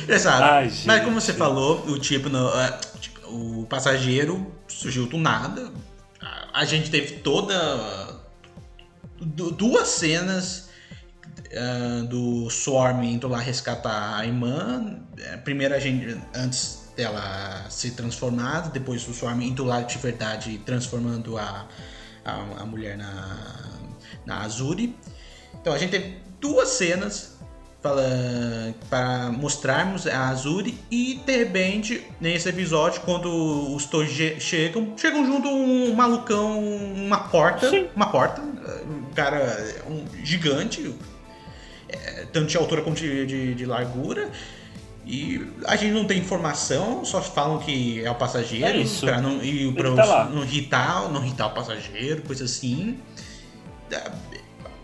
Speaker 3: Exato.
Speaker 2: Ai,
Speaker 3: Mas como você falou, o tipo, no- é, o passageiro surgiu do nada. A- gente teve toda du- duas cenas ah, do Swarm indo lá resgatar a irmã. É, Primeiro a gente antes dela se transformar, depois o Swarm indo lá de verdade transformando a, a, a mulher na, na Azuri. Então a gente teve duas cenas para mostrarmos a Azuri e de repente nesse episódio quando os che- chegam chegam junto um malucão uma porta
Speaker 2: Sim.
Speaker 3: uma porta um cara um gigante é, tanto de altura como de, de- de largura e a gente não tem informação só falam que é o passageiro
Speaker 2: É
Speaker 3: pra não, e pra
Speaker 2: tá
Speaker 3: não irritar não irritar o passageiro coisa assim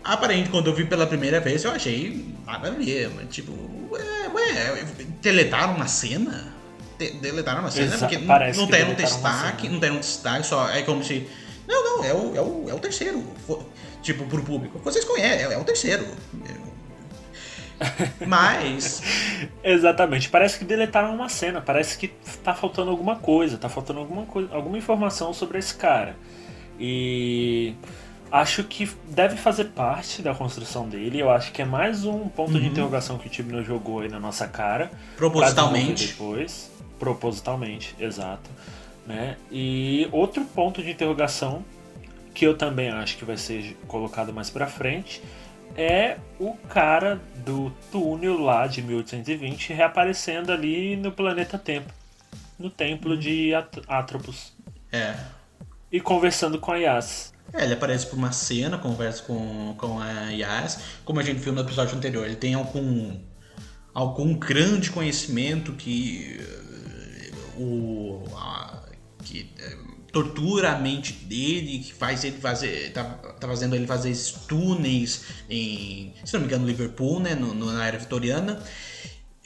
Speaker 3: Aparente, quando eu vi pela primeira vez, eu achei nada a ver. Mas, tipo, ué, ué, deletaram uma cena? De- deletaram uma cena?
Speaker 2: Exa-
Speaker 3: Porque não,
Speaker 2: parece
Speaker 3: não
Speaker 2: que
Speaker 3: tem um destaque, não tem um destaque, só é como se. Não, não, é o, é o, é o terceiro. Tipo, pro público. Vocês conhecem, é, é o terceiro. Mas.
Speaker 2: Exatamente, parece que deletaram uma cena, parece que tá faltando alguma coisa, tá faltando alguma coisa, alguma informação sobre esse cara. E acho que deve fazer parte da construção dele, eu acho que é mais um ponto
Speaker 3: Uhum.
Speaker 2: de interrogação que o time não jogou aí na nossa cara.
Speaker 3: Propositalmente.
Speaker 2: Depois, propositalmente, exato. Né? E outro ponto de interrogação que eu também acho que vai ser colocado mais pra frente é o cara do túnel lá de 1820 reaparecendo ali no planeta Tempo, no templo de At Atropos,
Speaker 3: É.
Speaker 2: e conversando com a Yas.
Speaker 3: É, ele aparece por uma cena, conversa com, com a Yas. Como a gente viu no episódio anterior, ele tem algum, algum grande conhecimento que eh, o. a- que eh, tortura a mente dele, que faz ele fazer. tá, tá fazendo ele fazer esses túneis em. se não me engano, Liverpool, né? No, no- na era vitoriana.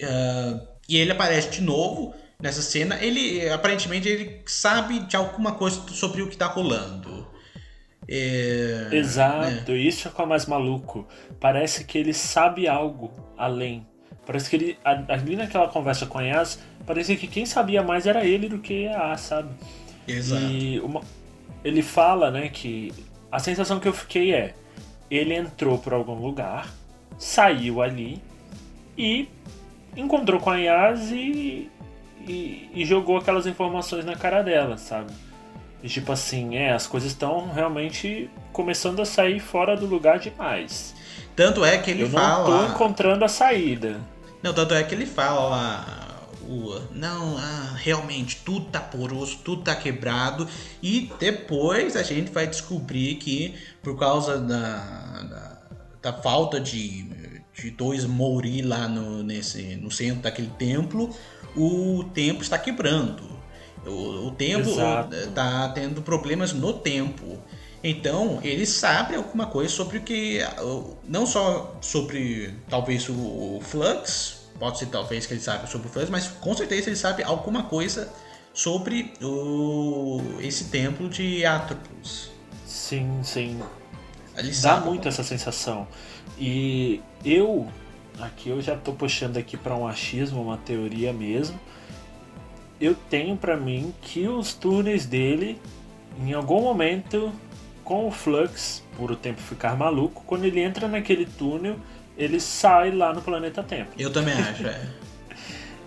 Speaker 3: Ah, e ele aparece de novo nessa cena. Ele aparentemente ele sabe de alguma coisa sobre o que tá rolando. É,
Speaker 2: Exato, isso é o que é o mais maluco. Parece que ele sabe algo além. Parece que ele, ali naquela conversa com a Yas, parecia que quem sabia mais era ele do que a A, sabe?
Speaker 3: Exato.
Speaker 2: E uma- ele fala, né, que a sensação que eu fiquei é: ele entrou por algum lugar, saiu ali e encontrou com a Yas e, e, e jogou aquelas informações na cara dela, sabe? E tipo assim, é, as coisas estão realmente começando a sair fora do lugar demais.
Speaker 3: Tanto é que ele
Speaker 2: eu não
Speaker 3: fala.
Speaker 2: tô encontrando a saída.
Speaker 3: Não, tanto é que ele fala. O, não, ah, realmente tudo tá poroso, tudo tá quebrado. E depois a gente vai descobrir que por causa da, da, da falta de, de dois Mouri lá no, nesse, no centro daquele templo, o templo está quebrando. O, o templo
Speaker 2: Exato.
Speaker 3: tá tendo problemas no tempo. Então, ele sabe alguma coisa sobre o que. Não só sobre talvez o, Flux, pode ser talvez que ele sabe sobre o Flux, mas com certeza ele sabe alguma coisa sobre o, esse templo de Atropos.
Speaker 2: Sim, sim.
Speaker 3: Ele
Speaker 2: Dá
Speaker 3: sabe
Speaker 2: muito essa sensação. E eu, aqui eu já tô puxando aqui para um achismo, uma teoria mesmo. Eu tenho pra mim que os túneis dele, em algum momento, com o Flux, por o tempo ficar maluco, quando ele entra naquele túnel, ele sai lá no planeta Tempo.
Speaker 3: Eu também acho, é.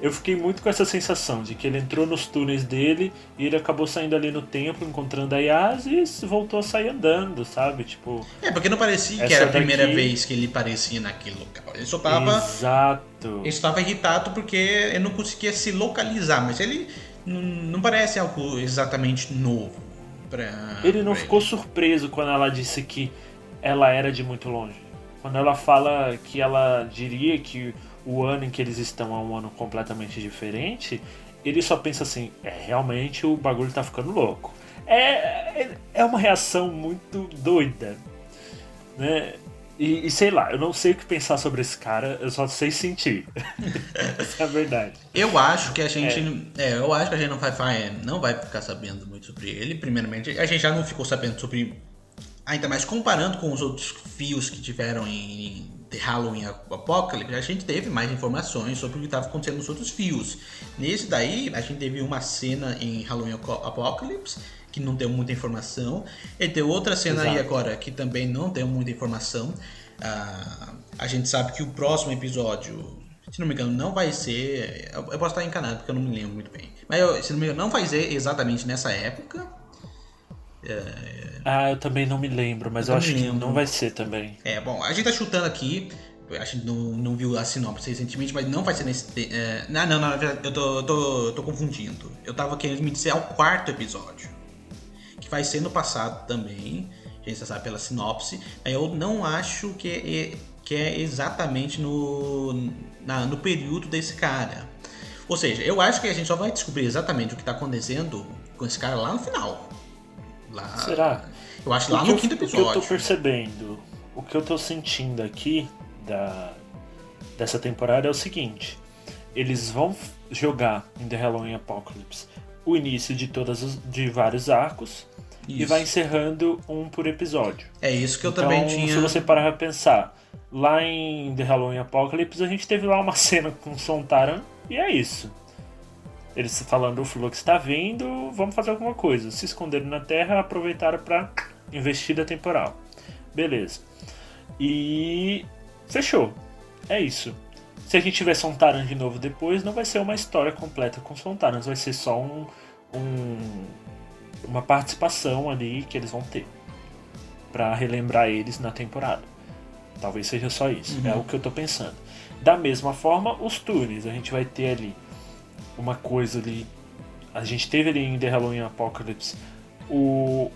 Speaker 2: Eu fiquei muito com essa sensação de que ele entrou nos túneis dele e ele acabou saindo ali no templo, encontrando a Yas e voltou a sair andando, sabe? Tipo,
Speaker 3: É, porque não parecia que era a primeira
Speaker 2: daqui-
Speaker 3: vez que ele aparecia naquele local. Ele só tava.
Speaker 2: Exato.
Speaker 3: Ele estava irritado porque ele não conseguia se localizar, mas ele não, parece algo exatamente novo. Pra,
Speaker 2: Ele não
Speaker 3: pra
Speaker 2: ficou surpreso quando ela disse que ela era de muito longe. Quando ela fala que ela diria que o ano em que eles estão é um ano completamente diferente, ele só pensa assim: é realmente o bagulho tá ficando louco. É, é- é uma reação muito doida, né? E, e sei lá, eu não sei o que pensar sobre esse cara, eu só sei sentir. Essa é a verdade.
Speaker 3: Eu acho que a gente. É. eu acho que a gente não vai, vai- não vai ficar sabendo muito sobre ele. Primeiramente, a gente já não ficou sabendo sobre. Ainda mais comparando com os outros fios que tiveram em Halloween Apocalypse, a gente teve mais informações sobre o que estava acontecendo nos outros fios. Nesse daí, a gente teve uma cena em Halloween Apocalypse que não deu muita informação. E tem outra cena aí
Speaker 2: Exato.
Speaker 3: agora que também não tem muita informação. Ah, a gente sabe que o próximo episódio, se não me engano, não vai ser. Eu eu posso estar enganado porque eu não me lembro muito bem. Mas eu- se não me engano, não vai ser exatamente nessa época.
Speaker 2: Ah, eu também não me lembro, mas eu,
Speaker 3: Eu
Speaker 2: acho
Speaker 3: também
Speaker 2: que
Speaker 3: lembro.
Speaker 2: não vai ser também.
Speaker 3: É, bom, a gente tá chutando aqui. A gente não, não viu a sinopse recentemente, mas não vai ser nesse. É, não, não, não, eu tô, tô, tô confundindo. Eu tava querendo me dizer ao quarto episódio. Que vai ser no passado também. A gente já sabe pela sinopse. Eu não acho que é, que é exatamente no, na- no período desse cara. Ou seja, eu acho que a gente só vai descobrir exatamente o que tá acontecendo com esse cara lá no final. Lá,
Speaker 2: Será?
Speaker 3: Eu acho lá no
Speaker 2: eu-
Speaker 3: quinto
Speaker 2: O que eu tô
Speaker 3: episódio.
Speaker 2: percebendo, o que eu tô sentindo aqui da, dessa temporada é o seguinte: eles vão jogar em The Halloween Apocalypse o início de todas os, de vários arcos e
Speaker 3: Isso.
Speaker 2: vai encerrando um por episódio.
Speaker 3: É isso que eu
Speaker 2: então,
Speaker 3: também tinha.
Speaker 2: se você parar pra pensar, lá em The Halloween Apocalypse a gente teve lá uma cena com Sontaran e é isso. Eles falando o Flux está vindo, vamos fazer alguma coisa. Se esconderam na Terra, aproveitaram pra investida temporal. Beleza. E fechou. É isso. Se a gente tiver Sontaran de novo depois, não vai ser uma história completa com Sontaran, vai ser só um, um- uma participação ali que eles vão ter Pra relembrar eles na temporada. Talvez seja só isso. É o que eu tô pensando. Da mesma forma, os túneis. A gente vai ter ali uma coisa ali. A gente teve ali em The Halloween Apocalypse o,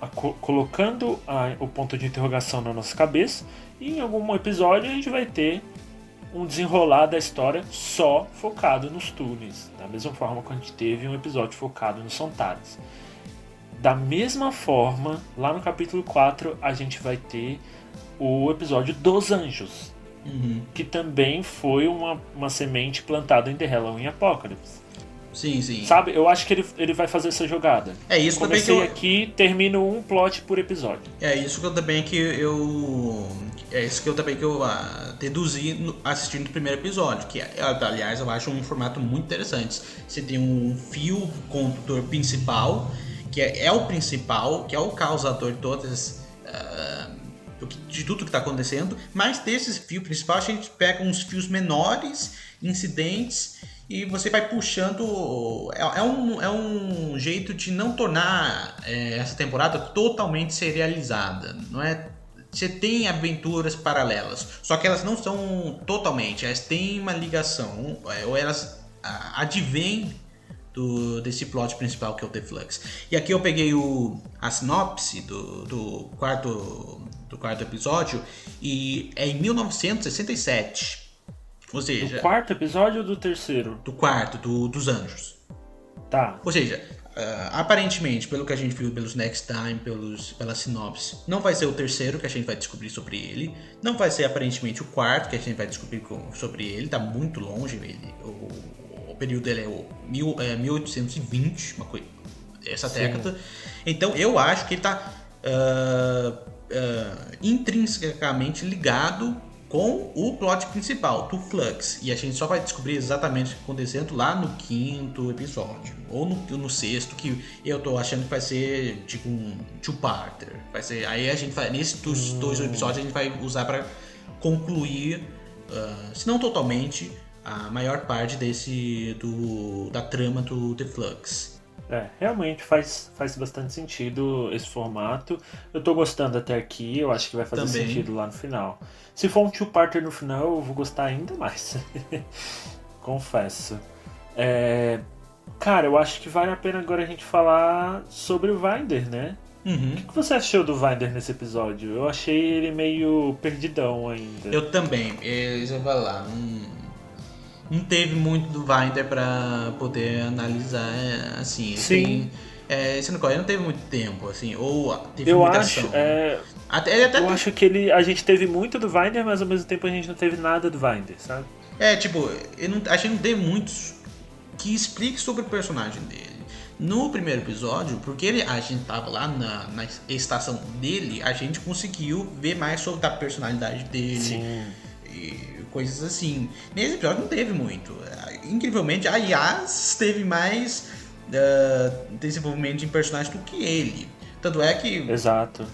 Speaker 2: a co- colocando a- o ponto de interrogação na nossa cabeça. E em algum episódio a gente vai ter um desenrolar da história só focado nos túneis. Da mesma forma que a gente teve um episódio focado nos Sontaras. Da mesma forma, lá no capítulo 4, a gente vai ter o episódio dos anjos. Que também foi uma, uma semente plantada em The Halloween Apocalypse.
Speaker 3: Sim, sim.
Speaker 2: Sabe? Eu acho que ele, ele vai fazer essa jogada.
Speaker 3: É isso também que
Speaker 2: Comecei
Speaker 3: eu...
Speaker 2: aqui, termino um plot por episódio.
Speaker 3: É isso que eu também que eu é isso que eu também que eu ah, deduzi no- assistindo o primeiro episódio, que é, aliás eu acho um formato muito interessante. Você tem um fio condutor principal, que é, é o principal, que é o causador de todas ah, que- de tudo que está acontecendo, mas desse fio principal a gente pega uns fios menores, incidentes e você vai puxando. É, é um, é um jeito de não tornar é, essa temporada totalmente serializada. Não é? Você tem aventuras paralelas, só que elas não são totalmente, elas têm uma ligação, é, ou elas advêm do, desse plot principal que é o The Flux. E aqui eu peguei o, a sinopse do, do, quarto, do quarto episódio e é em 1967. Ou
Speaker 2: Do
Speaker 3: seja,
Speaker 2: quarto episódio ou do terceiro?
Speaker 3: do quarto, do, dos anjos.
Speaker 2: Tá.
Speaker 3: Ou seja, ah, aparentemente, pelo que a gente viu pelos Next Time, pelos, pela sinopse, não vai ser o terceiro que a gente vai descobrir sobre ele. Não vai ser aparentemente o quarto que a gente vai descobrir com- sobre ele. Tá muito longe ele. O, o período dele é o mil, é, 1820, uma coisa, essa década. Então eu acho que ele tá ah, ah, intrinsecamente ligado com o plot principal, do Flux. E a gente só vai descobrir exatamente o que está acontecendo lá no quinto episódio. Ou no, no sexto, que eu tô achando que vai ser tipo um two-parter. Vai ser. Aí a gente vai. Nesses dos dois episódios a gente vai usar para concluir, ah, se não totalmente, a maior parte desse. do da trama do The Flux.
Speaker 2: É, realmente faz, faz bastante sentido esse formato. Eu tô gostando até aqui, eu acho que vai fazer
Speaker 3: Também.
Speaker 2: sentido lá no final. Se for um two-parter no final, eu vou gostar ainda mais. Confesso. É, Cara, eu acho que vale a pena agora a gente falar sobre o Vinder, né?
Speaker 3: Uhum.
Speaker 2: O que você achou do Vinder nesse episódio? Eu achei ele meio perdidão ainda.
Speaker 3: Eu também, eu vou lá. Não teve muito do Vinder pra poder analisar, assim.
Speaker 2: Sim.
Speaker 3: Tem, é, esse não, ele não teve muito tempo, assim, ou teve
Speaker 2: Eu acho, é,
Speaker 3: Até, até
Speaker 2: eu acho que ele, a gente teve muito do Vinder, mas ao mesmo tempo a gente não teve nada do Vinder, sabe?
Speaker 3: É, tipo, eu não, a gente não tem muitos que explique sobre o personagem dele. No primeiro episódio, porque ele, a gente tava lá na, na estação dele, a gente conseguiu ver mais sobre a personalidade dele.
Speaker 2: Sim.
Speaker 3: e coisas assim. Nesse episódio não teve muito. Incrivelmente, a Yas teve mais ah, desenvolvimento em personagem do que ele. Tanto é que
Speaker 2: Exato.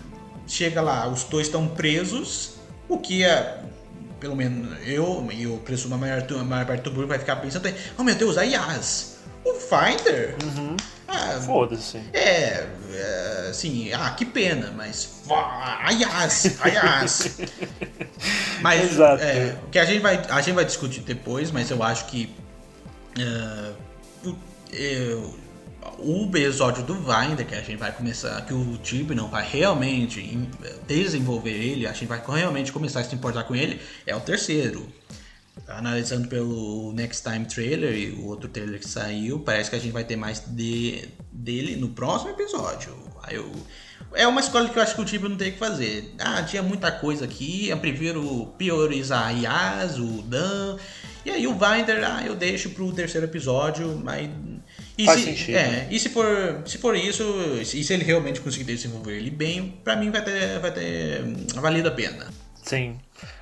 Speaker 3: chega lá, os dois estão presos, o que é. Pelo menos eu e eu presumo a maior, a maior parte do público vai ficar pensando: oh meu Deus, a Yas! O Finder? Ah,
Speaker 2: Foda-se.
Speaker 3: é, é, assim, ah, que pena, mas. vá, A Yas! A Yas! Mas
Speaker 2: Exato.
Speaker 3: é, o que a gente, vai, a gente vai discutir depois, mas eu acho que. é, o, é, o episódio do Vinder, que a gente vai começar, que o Tibnon vai realmente desenvolver ele, a gente vai realmente começar a se importar com ele, é o terceiro. Analisando pelo Next Time trailer e o outro trailer que saiu, parece que a gente vai ter mais de, dele no próximo episódio. Eu, é uma escolha que eu acho que o Tibnon não tem que fazer. Ah, tinha muita coisa aqui, eu prefiro priorizar a Yas, o Dan, e aí o Vinder, ah, eu deixo pro terceiro episódio, mas. E
Speaker 2: Faz
Speaker 3: se,
Speaker 2: sentido.
Speaker 3: É, e se for, se for isso, e se ele realmente conseguir desenvolver ele bem, pra mim vai ter, vai ter hum, valido a pena.
Speaker 2: Sim.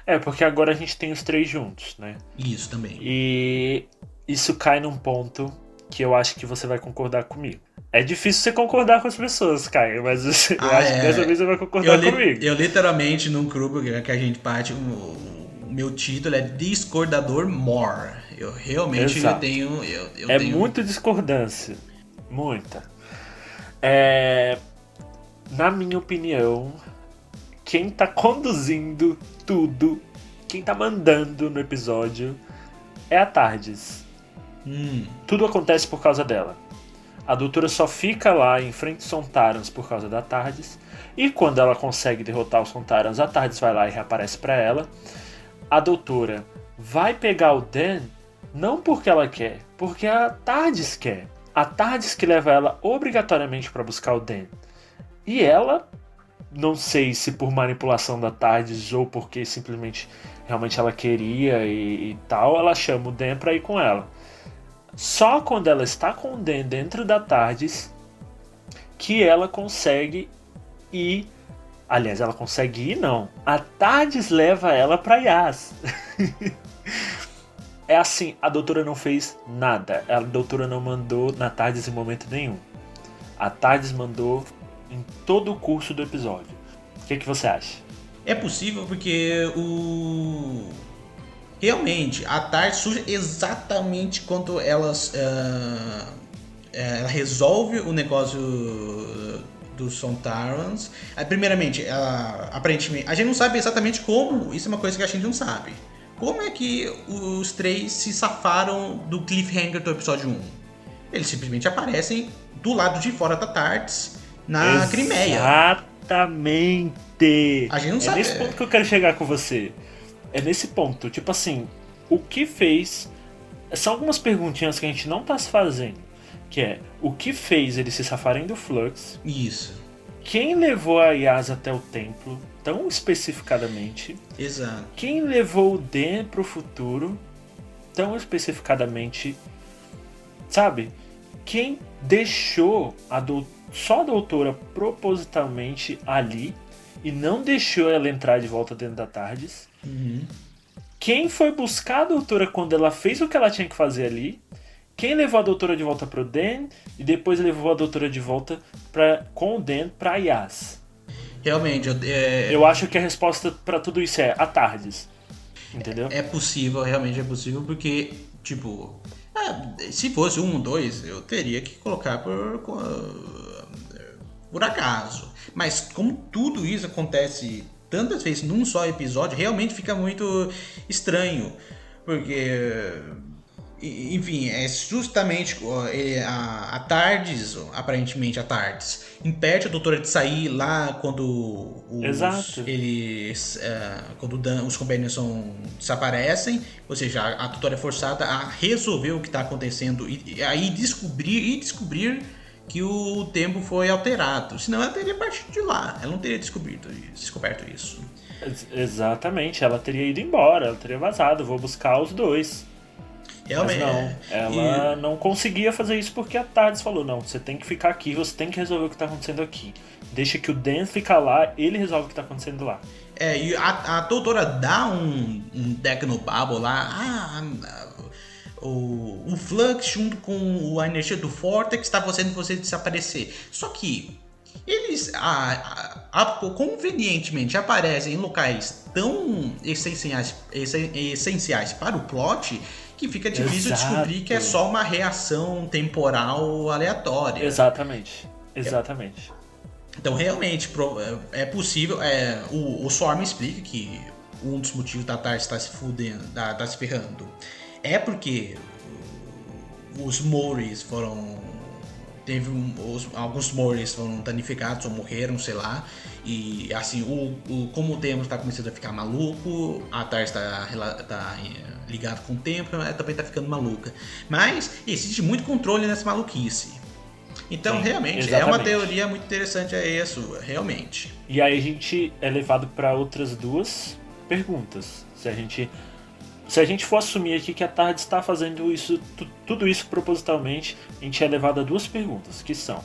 Speaker 2: É, porque agora a gente tem os três juntos, né?
Speaker 3: Isso também.
Speaker 2: E isso cai num ponto que eu acho que você vai concordar comigo. É difícil você concordar com as pessoas, Caio, mas eu
Speaker 3: Ah,
Speaker 2: acho que
Speaker 3: é.
Speaker 2: dessa vez você vai concordar
Speaker 3: Eu,
Speaker 2: comigo.
Speaker 3: eu literalmente, num grupo que que a gente parte, o, meu título é Discordador More. Eu realmente eu tenho. Eu, eu
Speaker 2: é
Speaker 3: tenho...
Speaker 2: muita discordância. Muita. É, na minha opinião, quem tá conduzindo tudo, quem tá mandando no episódio é a Tardes.
Speaker 3: Hum,
Speaker 2: Tudo acontece por causa dela. A doutora só fica lá em frente aos Sontarans por causa da Tardes. E quando ela consegue derrotar os Sontarans, a Tardes vai lá e reaparece pra ela. A doutora vai pegar o Dan não porque ela quer, porque a Tardes quer. a Tardes que leva ela obrigatoriamente para buscar o Dan. E ela, não sei se por manipulação da Tardes ou porque simplesmente realmente ela queria e, e tal, ela chama o Dan para ir com ela. Só quando ela está com o Dan dentro da Tardes que ela consegue ir. Aliás, ela consegue ir, não. A Tardes leva ela para Yas. é assim, a doutora não fez nada. A doutora não mandou na Tardes em momento nenhum. A Tardes mandou em todo o curso do episódio. O que, que você acha?
Speaker 3: É possível porque o. Realmente, a Tardes surge exatamente quando elas. ah, ela resolve o negócio dos Sontarans. Primeiramente, ela, aparentemente. A gente não sabe exatamente como, isso é uma coisa que a gente não sabe. Como é que os três se safaram do cliffhanger do episódio 1? Eles simplesmente aparecem do lado de fora da Tardes, na Crimeia.
Speaker 2: Exatamente.
Speaker 3: A gente não
Speaker 2: é
Speaker 3: sabe.
Speaker 2: nesse ponto que eu quero chegar com você. É nesse ponto. Tipo assim, o que fez. São algumas perguntinhas que a gente não tá se fazendo. Que é, o que fez eles se safarem do Flux?
Speaker 3: Isso,
Speaker 2: Quem levou a Yas até o templo, tão especificadamente?
Speaker 3: exato.
Speaker 2: Quem levou o Dan pro futuro, tão especificadamente? Sabe? Quem deixou a dou- só a doutora propositalmente ali e não deixou ela entrar de volta dentro da Tardes? Quem foi buscar a doutora quando ela fez o que ela tinha que fazer ali? Quem levou a doutora de volta pro Dan e depois levou a doutora de volta pra, com o Dan pra Yas?
Speaker 3: Realmente, eu- é,
Speaker 2: Eu acho que a resposta pra tudo isso é a Tardes. Entendeu?
Speaker 3: É possível, realmente é possível, porque, tipo, ah, se fosse um, dois, eu teria que colocar por, por acaso. Mas como tudo isso acontece tantas vezes num só episódio, realmente fica muito estranho. Porque, enfim, é justamente a, a Tardes, aparentemente a Tardes, impede a doutora de sair lá quando os,
Speaker 2: Exato.
Speaker 3: eles é, quando Dan- os companions são, desaparecem, ou seja, a, a tutora é forçada a resolver o que está acontecendo e aí descobrir e descobrir que o tempo foi alterado. Senão ela teria partido de lá, ela não teria descoberto, isso- descoberto isso.
Speaker 2: Ex- Exatamente, ela teria ido embora, ela teria vazado, vou buscar os dois. Mas
Speaker 3: Realmente.
Speaker 2: não,
Speaker 3: é.
Speaker 2: ela não conseguia fazer isso porque a Tardes falou: não, você tem que ficar aqui, você tem que resolver o que tá acontecendo aqui. Deixa que o Dan fica lá, ele resolve o que tá acontecendo lá.
Speaker 3: É, e a, a doutora dá um, um Technobabble lá. Ah, o, o Flux junto com a energia do Vortex está fazendo você desaparecer. Só que eles a, a- a- convenientemente aparecem em locais tão essenciais, essen- essenciais para o plot que fica difícil
Speaker 2: Exato.
Speaker 3: descobrir que é só uma reação temporal aleatória.
Speaker 2: Exatamente. Exatamente.
Speaker 3: Então, realmente, é- é possível. É, o, o Storm explica que um dos motivos da Tars estar se fudendo, da, tá se ferrando, é porque os Moris foram. Teve um- os- alguns Moris foram danificados ou morreram, sei lá. E assim, o, o, como o tempo está começando a ficar maluco, a Tars está tá, eh, ligado com o tempo, ela também está ficando maluca. Mas existe muito controle nessa maluquice. Então,
Speaker 2: Sim,
Speaker 3: realmente, é uma
Speaker 2: exatamente.
Speaker 3: teoria muito interessante, é isso, realmente.
Speaker 2: E aí a gente é levado para outras duas perguntas. Se a gente se a gente for assumir aqui que a Tarde está fazendo isso tu- tudo isso propositalmente, a gente é levado a duas perguntas, que são: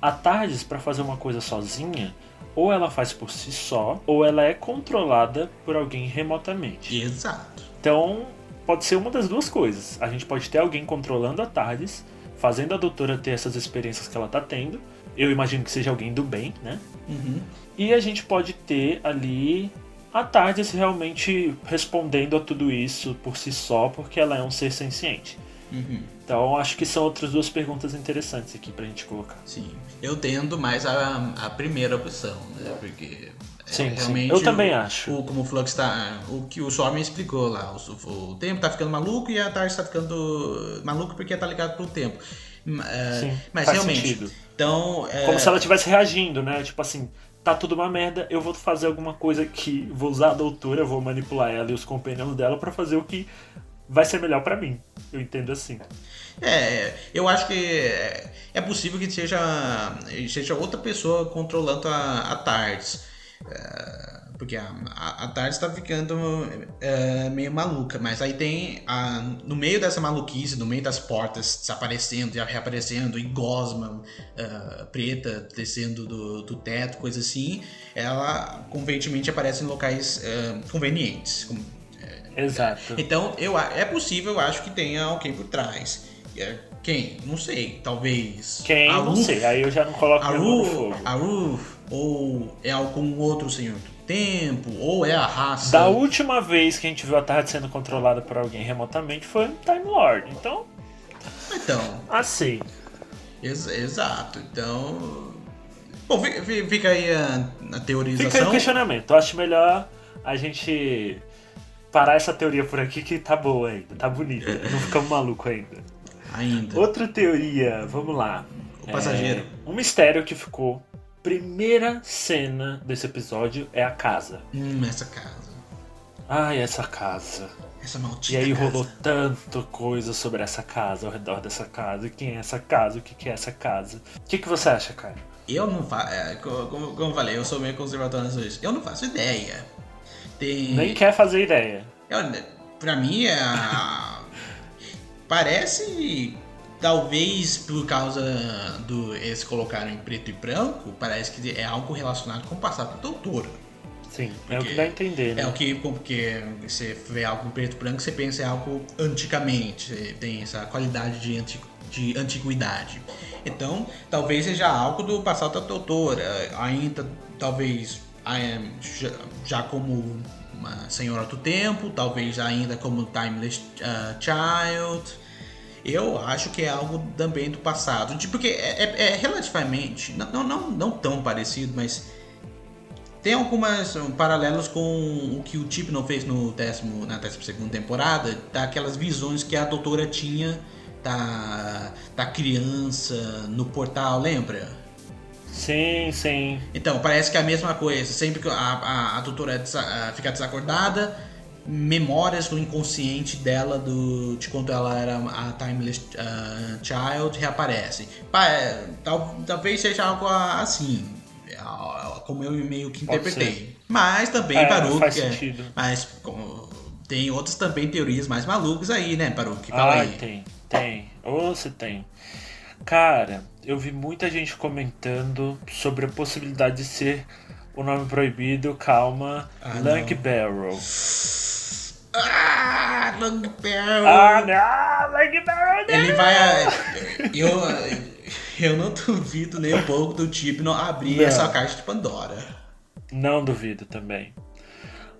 Speaker 2: a Tardes para fazer uma coisa sozinha, ou ela faz por si só, ou ela é controlada por alguém remotamente.
Speaker 3: Exato.
Speaker 2: Então, pode ser uma das duas coisas. A gente pode ter alguém controlando a Tardes, fazendo a doutora ter essas experiências que ela tá tendo. Eu imagino que seja alguém do bem, né?
Speaker 3: Uhum.
Speaker 2: E a gente pode ter ali a Tardes realmente respondendo a tudo isso por si só, porque ela é um ser senciente.
Speaker 3: Uhum.
Speaker 2: Então, acho que são outras duas perguntas interessantes aqui pra gente colocar.
Speaker 3: Sim. Eu tendo mais a, a primeira opção, né? Porque. é,
Speaker 2: Sim, sim.
Speaker 3: realmente
Speaker 2: Eu também
Speaker 3: o-
Speaker 2: acho.
Speaker 3: O, como o Flux tá. O que o Storm explicou lá. O, o tempo tá ficando maluco e a Tars tá ficando maluco porque tá ligado pro tempo. É,
Speaker 2: Sim,
Speaker 3: mas
Speaker 2: faz
Speaker 3: realmente.
Speaker 2: sentido.
Speaker 3: Então. é,
Speaker 2: Como se ela estivesse reagindo, né? Tipo assim, tá tudo uma merda, eu vou fazer alguma coisa que. Vou usar a doutora, vou manipular ela e os companheiros dela pra fazer o que vai ser melhor pra mim. Eu entendo assim.
Speaker 3: É, eu acho que é, é possível que seja, seja outra pessoa controlando a, a TARDIS. É, porque a, a, a TARDIS tá ficando é, meio maluca, mas aí tem a, no meio dessa maluquice, no meio das portas desaparecendo e reaparecendo, e gosma é, preta descendo do, do teto, coisa assim, ela convenientemente aparece em locais é, convenientes. com-
Speaker 2: Exato.
Speaker 3: então, eu, é possível, eu acho que tenha alguém por trás. Quem? Não sei. Talvez.
Speaker 2: Quem? não sei. Aí eu já não coloco
Speaker 3: A
Speaker 2: minha mão no
Speaker 3: Ruth,
Speaker 2: fogo.
Speaker 3: a Ruth, ou é algum outro senhor tempo, ou é a raça.
Speaker 2: Da última vez que a gente viu a Tarde sendo controlada por alguém remotamente foi um Time Lord. Então,
Speaker 3: Então,
Speaker 2: assim.
Speaker 3: ex- exato. Então. Bom, fi- fi- fica aí a, a
Speaker 2: Fica aí
Speaker 3: teorização.
Speaker 2: o questionamento. Eu acho melhor a gente parar essa teoria por aqui que tá boa ainda, tá bonita. Não ficamos malucos ainda.
Speaker 3: Ainda.
Speaker 2: Outra teoria, vamos lá.
Speaker 3: O passageiro.
Speaker 2: É, um mistério que ficou. Primeira cena desse episódio é a casa.
Speaker 3: Hum, essa casa.
Speaker 2: Ai, essa casa.
Speaker 3: Essa maldita
Speaker 2: E aí
Speaker 3: casa.
Speaker 2: rolou tanta coisa sobre essa casa, ao redor dessa casa. Quem é essa casa? O que é essa casa? O que, que você acha, cara?
Speaker 3: Eu não faço. como, como eu falei, eu sou meio conservador nessas coisas. Eu não faço ideia. Tem.
Speaker 2: Nem quer fazer ideia.
Speaker 3: Eu, pra mim é. a- Parece. Talvez por causa do. Eles colocaram em preto e branco, parece que é algo relacionado com o passado do doutor.
Speaker 2: Sim, é o
Speaker 3: Porque
Speaker 2: que dá a entender, né?
Speaker 3: É o que. Porque você vê algo em preto e branco, você pensa em algo anticamente. você Tem essa qualidade de, anti, de antiguidade. Então, talvez seja algo do passado da doutora. Ainda, talvez, ah, já, já como uma senhora do tempo, talvez ainda como Timeless ah, Child. Eu acho que é algo também do passado. de- Porque é, é- é relativamente. Não, não, não, não tão parecido, mas tem algumas um, paralelos com o que o Tipno fez no décimo, na 12 temporada, daquelas visões que a doutora tinha da, da criança no portal, lembra?
Speaker 2: Sim, sim.
Speaker 3: Então, parece que é a mesma coisa. Sempre que a, a, a doutora fica desacordada, memórias do inconsciente dela do, de quando ela era a Timeless ah, Child reaparecem. Pa- é, tal- talvez seja algo assim, como eu meio que interpretei. Mas também,
Speaker 2: É,
Speaker 3: Baruch,
Speaker 2: faz
Speaker 3: é-
Speaker 2: sentido.
Speaker 3: mas como- tem outras também teorias mais malucas aí, né, Baruch? Fala
Speaker 2: Ah,
Speaker 3: aí.
Speaker 2: tem, tem. Ou você tem. Cara, eu vi muita gente comentando sobre a possibilidade de ser o nome proibido, calma,
Speaker 3: Ah,
Speaker 2: Lunk
Speaker 3: não.
Speaker 2: Barrel.
Speaker 3: Ah, Long Barrel!
Speaker 2: Ah, não! Lunk Barrel não!
Speaker 3: Ele vai. Eu, eu não duvido nem um pouco do tipo não abrir
Speaker 2: Não.
Speaker 3: essa caixa de Pandora.
Speaker 2: Não duvido também.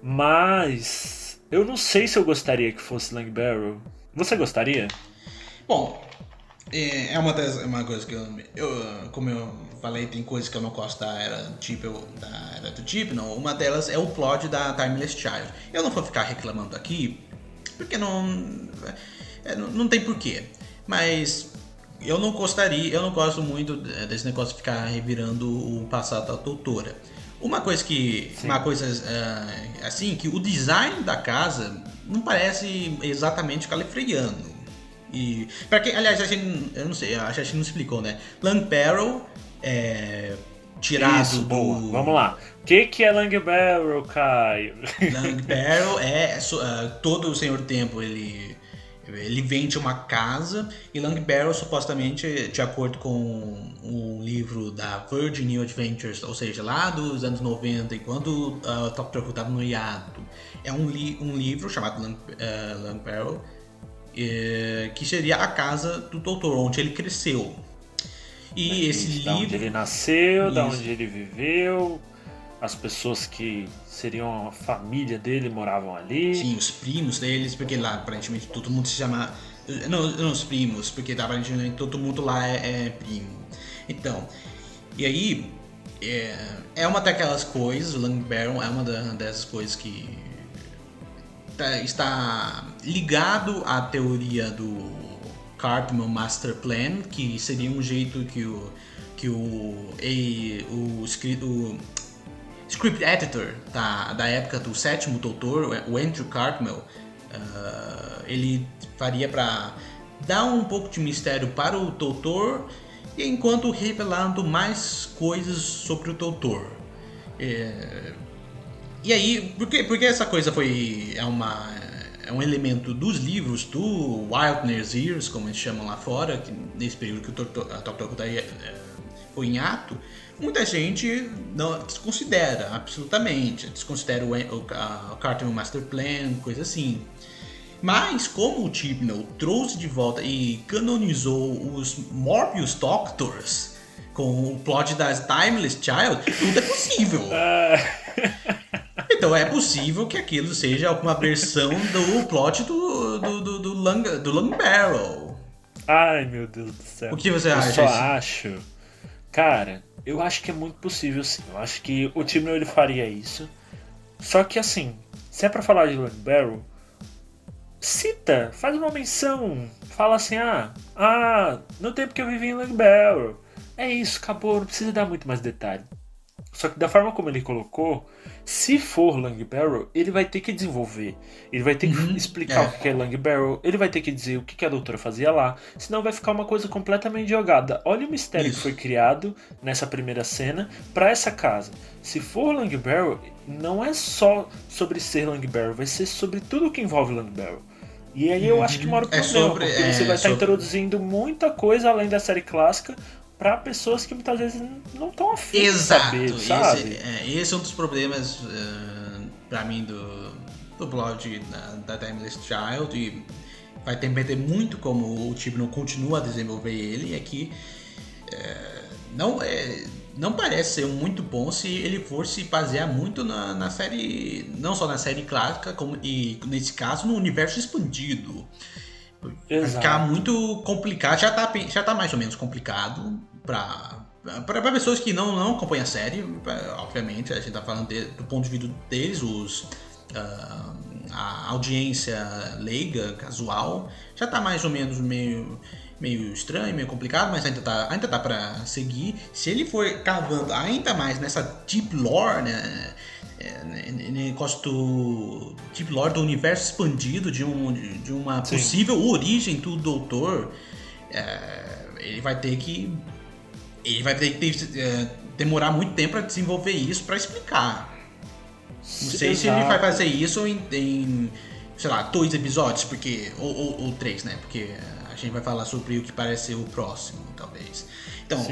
Speaker 2: Mas eu não sei se eu gostaria que fosse Lang Barrel. Você gostaria?
Speaker 3: Bom, é é uma, das, é uma coisa que eu, eu. Como eu falei, tem coisas que eu não gosto da era, tipo, da era do tipo, não. Uma delas é o plot da Timeless Child. Eu não vou ficar reclamando aqui, porque não. é, não, não tem porquê. Mas eu não gostaria, eu não gosto muito desse negócio de ficar revirando o passado da doutora. Uma coisa que. Uma coisa ah, assim, que o design da casa não parece exatamente califriano. E. Pra quem. Aliás, a gente. Eu não sei, a gente não explicou, né? Lang Barrel é. Tirado
Speaker 2: Isso,
Speaker 3: do.
Speaker 2: boa. Vamos lá. O que, que é Lang Barrel, Caio?
Speaker 3: Lang Barrel é ah, todo o Senhor Tempo ele ele vende uma casa e Lang Barrel supostamente de acordo com um livro da Virgin New Adventures, ou seja, lá dos anos 90, enquanto o Doctor Who estava no hiato, é um, li um livro chamado Lang, ah, Lang Barrel eh, que seria a casa do Doutor onde ele cresceu. E esse
Speaker 2: da onde
Speaker 3: livro
Speaker 2: ele nasceu, da
Speaker 3: Isso.
Speaker 2: onde ele viveu, as pessoas que seriam a família dele moravam ali.
Speaker 3: Sim, os primos deles, porque lá aparentemente todo mundo se chama. Não, não os primos, porque aparentemente todo mundo lá é, é primo. Então, e aí. É, é uma daquelas coisas, o Lang Baron é uma da- dessas coisas que tá- está ligado à teoria do Cartman Master Plan, que seria um jeito que o que o e, o, o script editor da, da época do sétimo doutor, o Andrew Cartmel, Ah, ele faria para dar um pouco de mistério para o doutor, enquanto revelando mais coisas sobre o doutor. É, e aí, por que, por que essa coisa foi é uma é um elemento dos livros do Wildner's Years, como eles chamam lá fora, que nesse período que o a Dr. Who foi em ato, muita gente não desconsidera absolutamente, desconsidera o, o, a, o Cartman Master Plan, coisa assim. Mas como o Chibnall trouxe de volta e canonizou os Morbius Doctors com o plot das Timeless Child, tudo é possível. Então é possível que aquilo seja alguma versão do plot do, do, do, do, Long, do Long Barrel.
Speaker 2: Ai, meu Deus do céu.
Speaker 3: O que você
Speaker 2: eu
Speaker 3: acha?
Speaker 2: só
Speaker 3: Isso?
Speaker 2: acho. Cara, eu acho que é muito possível sim. Eu acho que o time ele faria isso. Só que assim, se é pra falar de Long Barrel, cita, faz uma menção. Fala assim, ah, ah, no tempo que eu vivi em Long Barrel. É isso, acabou, não precisa dar muito mais detalhe. Só que da forma como ele colocou, se for Lang Barrel, ele vai ter que desenvolver. Ele vai ter que explicar
Speaker 3: é.
Speaker 2: o que é Lang Barrel, ele vai ter que dizer o que a doutora fazia lá, senão vai ficar uma coisa completamente jogada. Olha o mistério
Speaker 3: Isso.
Speaker 2: que foi criado nessa primeira cena para essa casa. Se for Lang Barrel, não é só sobre ser Lang Barrel, vai ser sobre tudo que envolve Lang Barrel. E aí eu acho que mora o
Speaker 3: É
Speaker 2: problema,
Speaker 3: sobre-
Speaker 2: porque
Speaker 3: é,
Speaker 2: você vai estar
Speaker 3: sobre-
Speaker 2: introduzindo muita coisa além da série clássica para pessoas que muitas vezes não estão afim
Speaker 3: Exato.
Speaker 2: de saber, sabe?
Speaker 3: Esse, é, esse é um dos problemas uh, para mim do, do blog da, da Timeless Child e vai depender muito como o time não continua a desenvolver ele é que é, não é não parece ser muito bom se ele for se basear muito na, na série não só na série clássica como e nesse caso no universo expandido Vai ficar muito complicado, já tá, já tá mais ou menos complicado pra, pra pessoas que não, não acompanham a série, obviamente, a gente tá falando de- do ponto de vista deles, os, ah, a audiência leiga, casual, já tá mais ou menos meio, meio estranho, meio complicado, mas ainda tá, ainda tá pra seguir. Se ele for cavando ainda mais nessa deep lore, né? É, ne- ne- negócio do Deep Lore do universo expandido de, um, de, uma
Speaker 2: Sim.
Speaker 3: possível origem do Doutor, é, ele vai ter que ele vai ter que ter, é, demorar muito tempo para desenvolver isso para explicar. Não sei se ele vai fazer isso em, em, sei lá, dois episódios, porque ou, ou, ou três, né? Porque a gente vai falar sobre o que parece ser o próximo, talvez. Então,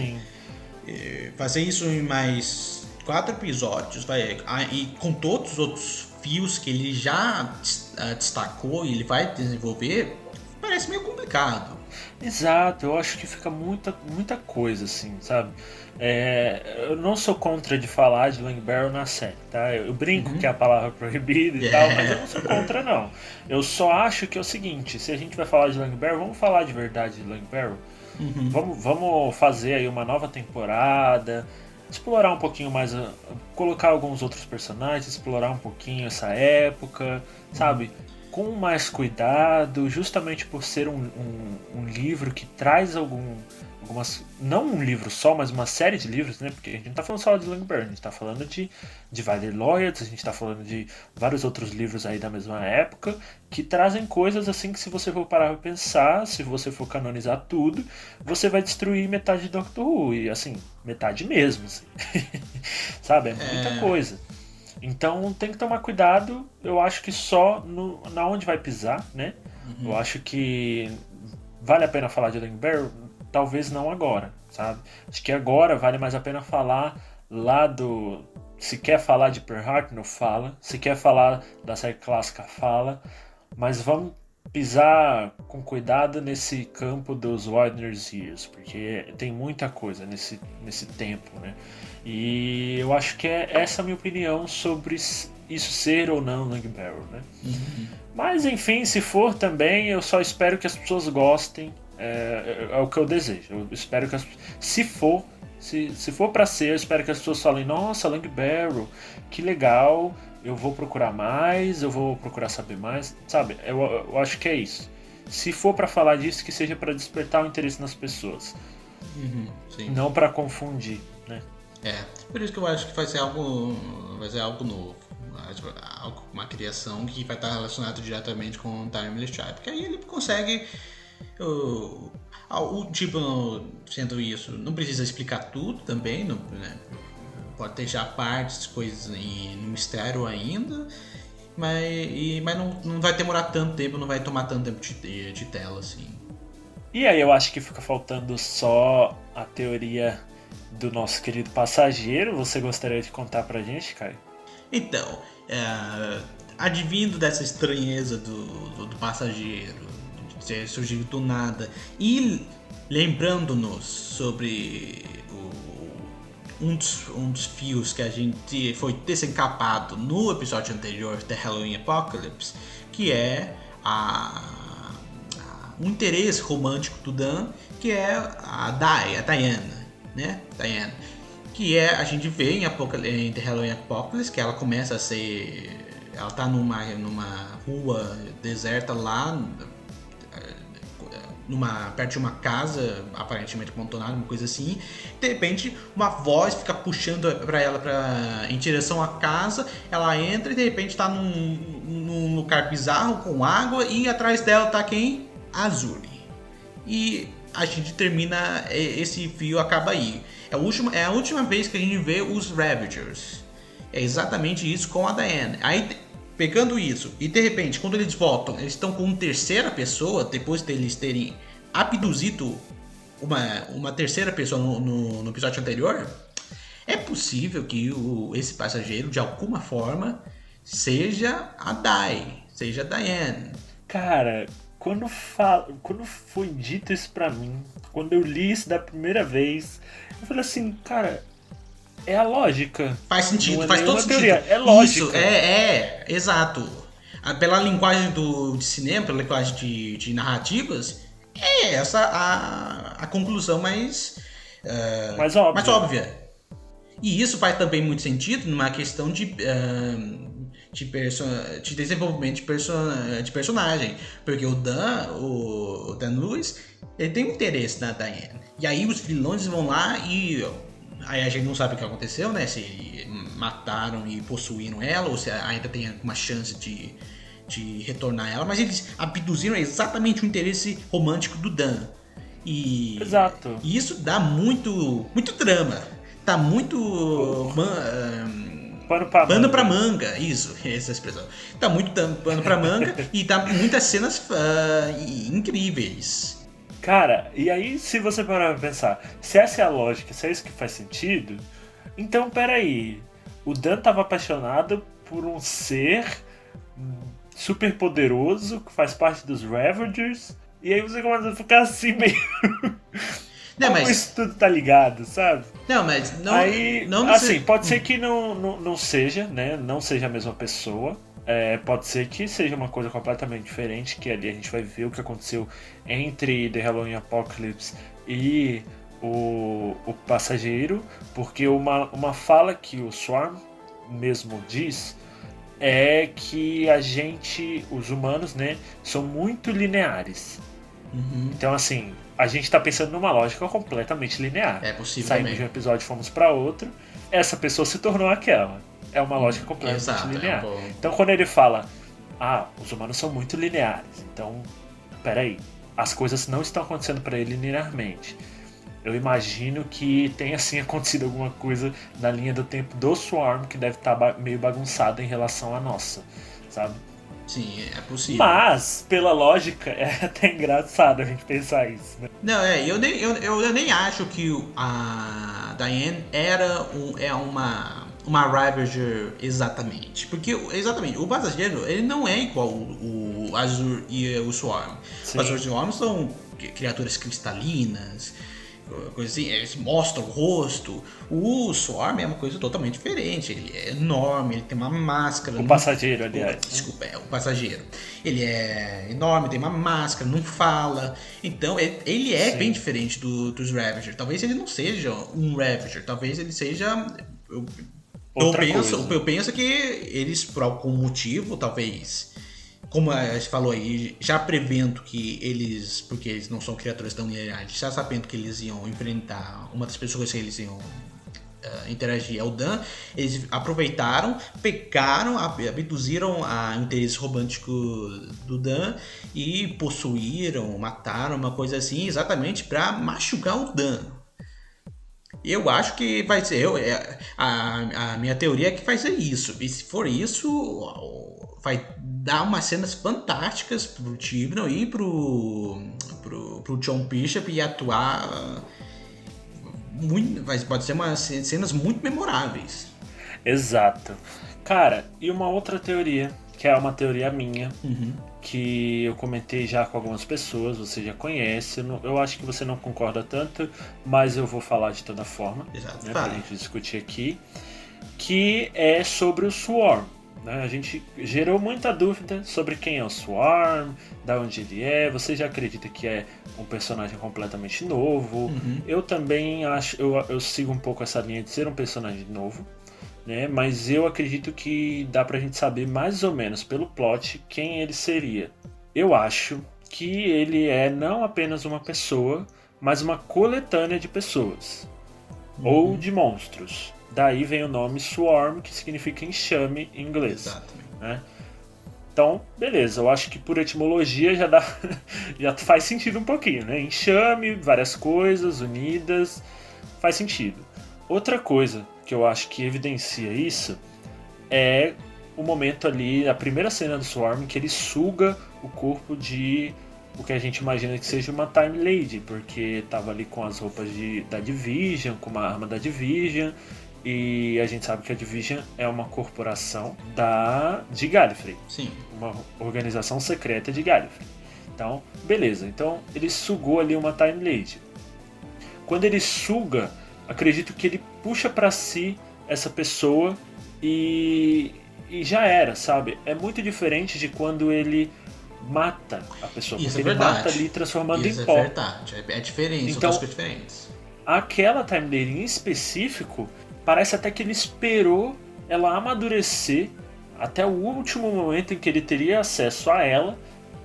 Speaker 3: eh, fazer isso em mais quatro episódios, vai, ah, e com todos os outros fios que ele já ah, destacou e ele vai desenvolver, parece meio complicado.
Speaker 2: Exato, eu acho que fica muita, muita coisa, assim, sabe? É, eu não sou contra de falar de Lang Barrel na série, tá? Eu brinco que é a palavra proibida e
Speaker 3: É.
Speaker 2: tal, mas eu não sou contra, não. Eu só acho que é o seguinte, se a gente vai falar de Lang Barrel, vamos falar de verdade de Lang Barrel. Vamos, vamos fazer aí uma nova temporada, explorar um pouquinho mais, a- colocar alguns outros personagens, explorar um pouquinho essa época, sabe? Com mais cuidado, justamente por ser um, um, um livro que traz algum, algumas. Não um livro só, mas uma série de livros, né? Porque a gente não tá falando só de Langburn, a gente tá falando de Divided Loyalties, a gente tá falando de vários outros livros aí da mesma época, que trazem coisas assim que se você for parar pra pensar, se você for canonizar tudo, você vai destruir metade de Doctor Who. E assim, metade mesmo. assim. Sabe? É muita
Speaker 3: É.
Speaker 2: coisa. Então tem que tomar cuidado, eu acho que só no, na onde vai pisar, né? Eu acho que vale a pena falar de Lang Barrel, talvez não agora, sabe? Acho que agora vale mais a pena falar lá do. Se quer falar de Pearl Harbor, fala. Se quer falar da série clássica, fala. Mas vamos pisar com cuidado nesse campo dos Wilderness Years, porque tem muita coisa nesse, nesse tempo, né? E eu acho que é essa a minha opinião sobre isso ser ou não Lang Barrel, né? Mas enfim, se for também, eu só espero que as pessoas gostem. É, é- é o que eu desejo. Eu espero que as, se for, se, se for para ser, eu espero que as pessoas falem: Nossa, Lang Barrel, que legal. Eu vou procurar mais, eu vou procurar saber mais, sabe? Eu, eu acho que é isso. Se for para falar disso, que seja para despertar o interesse nas pessoas,
Speaker 3: Sim.
Speaker 2: não para confundir, né?
Speaker 3: É, por isso que eu acho que vai ser algo, vai ser algo novo. uma criação que vai estar relacionada diretamente com o Timeless Child. Porque aí ele consegue. O, o tipo, sendo isso, não precisa explicar tudo também, não, né? pode deixar partes, coisas em, no mistério ainda, mas, e, mas não, não vai demorar tanto tempo, não vai tomar tanto tempo de, de tela assim.
Speaker 2: E aí eu acho que fica faltando só a teoria do nosso querido passageiro. Você gostaria de contar pra gente, Caio?
Speaker 3: Então, é, advindo dessa estranheza do, do, do passageiro, de ter surgido do nada, e lembrando-nos sobre o, um, dos, um dos fios que a gente foi desencapado no episódio anterior da Halloween Apocalypse, que é a um interesse romântico do Dan, que é a Dai, a Diana, né? Diana. Que é, a gente vê em, Apocal em The Halloween Apocalypse, que ela começa a ser. Ela tá numa, numa rua deserta lá, numa, perto de uma casa, aparentemente abandonada, uma coisa assim. De repente, uma voz fica puxando para ela pra, em direção à casa. Ela entra e de repente está num, num lugar bizarro com água e atrás dela tá quem? Azuri. E a gente termina, esse fio acaba aí. É a última, é a última vez que a gente vê os Ravagers. É exatamente isso com a Diane. Aí, pegando isso, e de repente, quando eles voltam, eles estão com uma terceira pessoa, depois deles terem abduzido uma, uma terceira pessoa no, no, no episódio anterior. É possível que o, esse passageiro, de alguma forma, seja a Dai, seja a Diane.
Speaker 2: Cara, quando, fa... quando foi dito isso pra mim, quando eu li isso da primeira vez, eu falei assim, cara, é a lógica.
Speaker 3: Faz sentido,
Speaker 2: é
Speaker 3: faz todo sentido.
Speaker 2: Teoria, é lógica.
Speaker 3: Isso, é, é, exato. Pela linguagem do, de cinema, pela linguagem de, de narrativas, é essa a, a conclusão mais, uh,
Speaker 2: mais, óbvia.
Speaker 3: mais óbvia. E isso faz também muito sentido numa questão de. Uh, de, de desenvolvimento de, perso de personagem. Porque o Dan, o, o Dan Lewis, ele tem um interesse na Diane. E aí os vilões vão lá e. Aí a gente não sabe o que aconteceu, né? Se mataram e possuíram ela, ou se ainda tem alguma chance de, de retornar ela. Mas eles abduziram exatamente o interesse romântico do Dan. E,
Speaker 2: Exato.
Speaker 3: E isso dá muito, muito drama. Tá muito.
Speaker 2: Pano pra
Speaker 3: pano
Speaker 2: manga.
Speaker 3: pra manga, isso, essa expressão. Tá muito pano pra manga e tá muitas cenas uh, incríveis.
Speaker 2: Cara, e aí se você parar pra pensar, se essa é a lógica, se é isso que faz sentido, então peraí, o Dan tava apaixonado por um ser super poderoso que faz parte dos Ravagers, e aí você começa a ficar assim meio.
Speaker 3: Não,
Speaker 2: Como
Speaker 3: mas-
Speaker 2: isso tudo tá ligado, sabe?
Speaker 3: Não, mas não.
Speaker 2: Aí,
Speaker 3: não
Speaker 2: assim, pode ser que não, não, não seja, né? Não seja a mesma pessoa. É, pode ser que seja uma coisa completamente diferente, que ali a gente vai ver o que aconteceu entre The Halloween Apocalypse e o, o passageiro, porque uma, uma fala que o Swarm mesmo diz é que a gente, os humanos, né, são muito lineares.
Speaker 3: Uhum.
Speaker 2: Então, assim, a gente tá pensando numa lógica completamente linear.
Speaker 3: É possível
Speaker 2: Saímos
Speaker 3: também.
Speaker 2: de um episódio e fomos para outro. Essa pessoa se tornou aquela. É uma lógica completamente
Speaker 3: Exato, é
Speaker 2: linear.
Speaker 3: um bom-
Speaker 2: Então, quando ele fala, ah, os humanos são muito lineares. Então, peraí, as coisas não estão acontecendo para ele linearmente. Eu imagino que tenha sim acontecido alguma coisa na linha do tempo do Swarm que deve estar meio bagunçada em relação à nossa, sabe?
Speaker 3: Sim, é possível.
Speaker 2: Mas, pela lógica, é até engraçado a gente pensar isso, né?
Speaker 3: Não, é, eu nem, eu, eu nem acho que a Diane era um, é uma, uma Ravager exatamente. Porque, exatamente, o passageiro, ele não é igual o, o Azur e o Swarm.
Speaker 2: Sim.
Speaker 3: O Azur e o Swarm são cri- criaturas cristalinas, coisa assim, eles mostram o rosto. O Swarm é uma coisa totalmente diferente. Ele é enorme, ele tem uma máscara.
Speaker 2: O
Speaker 3: não-
Speaker 2: passageiro, aliás. né?
Speaker 3: Desculpa, é o passageiro. Ele é enorme, tem uma máscara, não fala. Então, ele- ele é
Speaker 2: Sim.
Speaker 3: bem diferente do- dos Ravager. Talvez ele não seja um Ravager, talvez ele seja. Eu, eu penso,
Speaker 2: coisa.
Speaker 3: eu penso que eles, por algum motivo, talvez. Como a gente falou aí, já prevendo que eles. Porque eles não são criaturas tão lineares, já sabendo que eles iam enfrentar uma das pessoas que eles iam uh, interagir ao Dan, eles aproveitaram, pegaram, abduziram a interesse romântico do Dan e possuíram, mataram, uma coisa assim, exatamente para machucar o Dan. Eu acho que vai ser. Eu, é, a, a minha teoria é que vai ser isso. E se for isso, vai dar umas cenas fantásticas pro Tibnon e pro, pro, pro John Bishop e atuar. Muito, pode ser umas cenas muito memoráveis.
Speaker 2: Exato. Cara, e uma outra teoria, que é uma teoria minha,
Speaker 3: uhum
Speaker 2: que eu comentei já com algumas pessoas, você já conhece. Eu acho que você não concorda tanto, mas eu vou falar de toda forma,
Speaker 3: Exato,
Speaker 2: né, pra gente discutir aqui, que é sobre o Swarm. Né? A gente gerou muita dúvida sobre quem é o Swarm, da onde ele é. Você já acredita que é um personagem completamente novo?
Speaker 3: Uhum.
Speaker 2: Eu também acho, eu, eu sigo um pouco essa linha de ser um personagem novo né? Mas eu acredito que dá pra gente saber mais ou menos pelo plot quem ele seria. Eu acho que ele é não apenas uma pessoa, mas uma coletânea de pessoas uhum. ou de monstros. Daí vem o nome Swarm, que significa enxame em inglês.
Speaker 3: Exatamente.
Speaker 2: Né? Então, beleza, eu acho que por etimologia já dá já faz sentido um pouquinho, né? Enxame, várias coisas unidas, faz sentido. Outra coisa que eu acho que evidencia isso é o momento ali, a primeira cena do Swarm, que ele suga o corpo de o que a gente imagina que seja uma Time Lady, porque tava ali com as roupas de, da Division, com uma arma da Division, e a gente sabe que a Division é uma corporação da de Gallifrey.
Speaker 3: Sim.
Speaker 2: Uma organização secreta de Gallifrey. Então, beleza. Então, ele sugou ali uma Time Lady. Quando ele suga acredito que ele puxa para si essa pessoa e, e já era, sabe? É muito diferente de quando ele mata a pessoa.
Speaker 3: Isso é
Speaker 2: ele mata ali transformando
Speaker 3: Isso
Speaker 2: em
Speaker 3: é
Speaker 2: pó.
Speaker 3: verdade, é, é diferente,
Speaker 2: então,
Speaker 3: são coisas diferentes.
Speaker 2: Aquela timeline em específico, parece até que ele esperou ela amadurecer até o último momento em que ele teria acesso a ela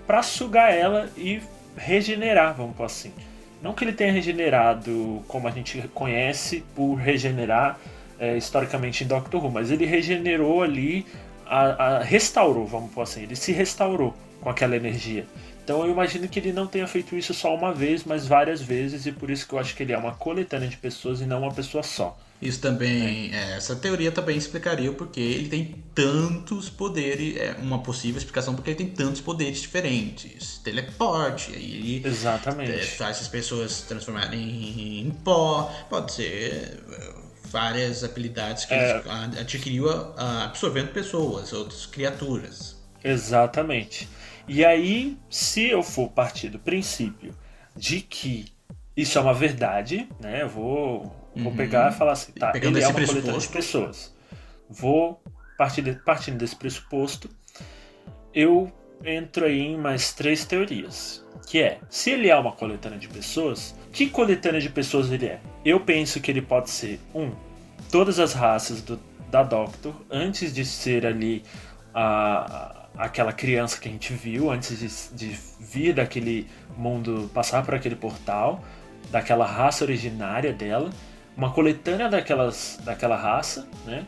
Speaker 2: para sugar ela e regenerar, vamos por assim. Não que ele tenha regenerado como a gente conhece por regenerar é, historicamente em Doctor Who, mas ele regenerou ali, a, a, restaurou, vamos por assim, ele se restaurou com aquela energia. Então eu imagino que ele não tenha feito isso só uma vez, mas várias vezes, e por isso que eu acho que ele é uma coletânea de pessoas e não uma pessoa só.
Speaker 3: Isso também, é. essa teoria também explicaria o porquê ele tem tantos poderes, é uma possível explicação porque ele tem tantos poderes diferentes. Teleporte, aí ele
Speaker 2: Exatamente. É,
Speaker 3: faz as pessoas transformarem em, em pó, pode ser é, várias habilidades que é. ele adquiriu absorvendo pessoas, outras criaturas.
Speaker 2: Exatamente. E aí, se eu for partir do princípio de que isso é uma verdade, né? Eu vou Vou pegar e falar assim, tá,
Speaker 3: Pegando
Speaker 2: ele é uma coletânea de pessoas. Vou, partir de, partindo desse pressuposto, eu entro aí em mais três teorias. Que é, se ele é uma coletânea de pessoas, que coletânea de pessoas ele é? Eu penso que ele pode ser, um, todas as raças do, da Doctor, antes de ser ali a, aquela criança que a gente viu, antes de, de vir daquele mundo, passar por aquele portal, daquela raça originária dela uma coletânea daquelas, daquela raça, né?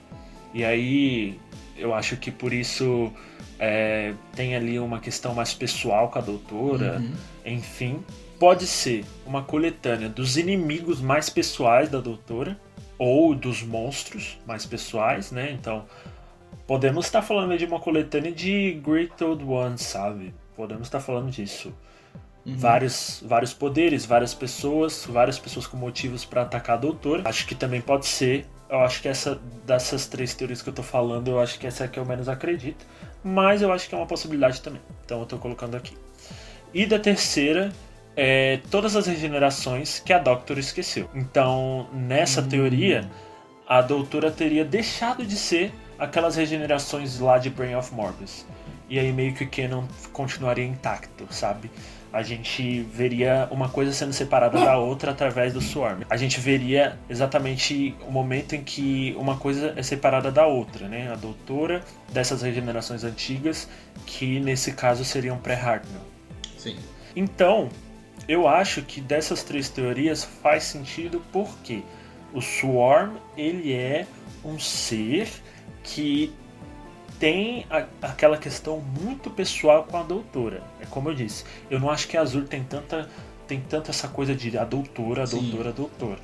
Speaker 2: E aí eu acho que por isso é, tem ali uma questão mais pessoal com a doutora,
Speaker 3: uhum.
Speaker 2: enfim. Pode ser uma coletânea dos inimigos mais pessoais da doutora, ou dos monstros mais pessoais, né? Então, podemos estar falando de uma coletânea de Great Old Ones, sabe? Podemos estar falando disso. Uhum. Vários, vários poderes, várias pessoas, várias pessoas com motivos para atacar a doutora. Acho que também pode ser. Eu acho que essa dessas três teorias que eu tô falando, eu acho que essa é a que eu menos acredito. Mas eu acho que é uma possibilidade também. Então eu tô colocando aqui. E da terceira, é, todas as regenerações que a Doctor esqueceu. Então, nessa hum. teoria, a doutora teria deixado de ser aquelas regenerações lá de Brain of Morbius. E aí meio que o Canon continuaria intacto, sabe? A gente veria uma coisa sendo separada da outra através do Swarm. A gente veria exatamente o momento em que uma coisa é separada da outra, né? A doutora dessas regenerações antigas, que nesse caso seriam pré-Hartnell.
Speaker 3: Sim.
Speaker 2: Então, eu acho que dessas três teorias faz sentido porque O Swarm, ele é um ser que tem a, aquela questão muito pessoal com a doutora. É como eu disse, eu não acho que a Azul tem tanta, tem tanta essa coisa de a doutora, a doutora, a doutora.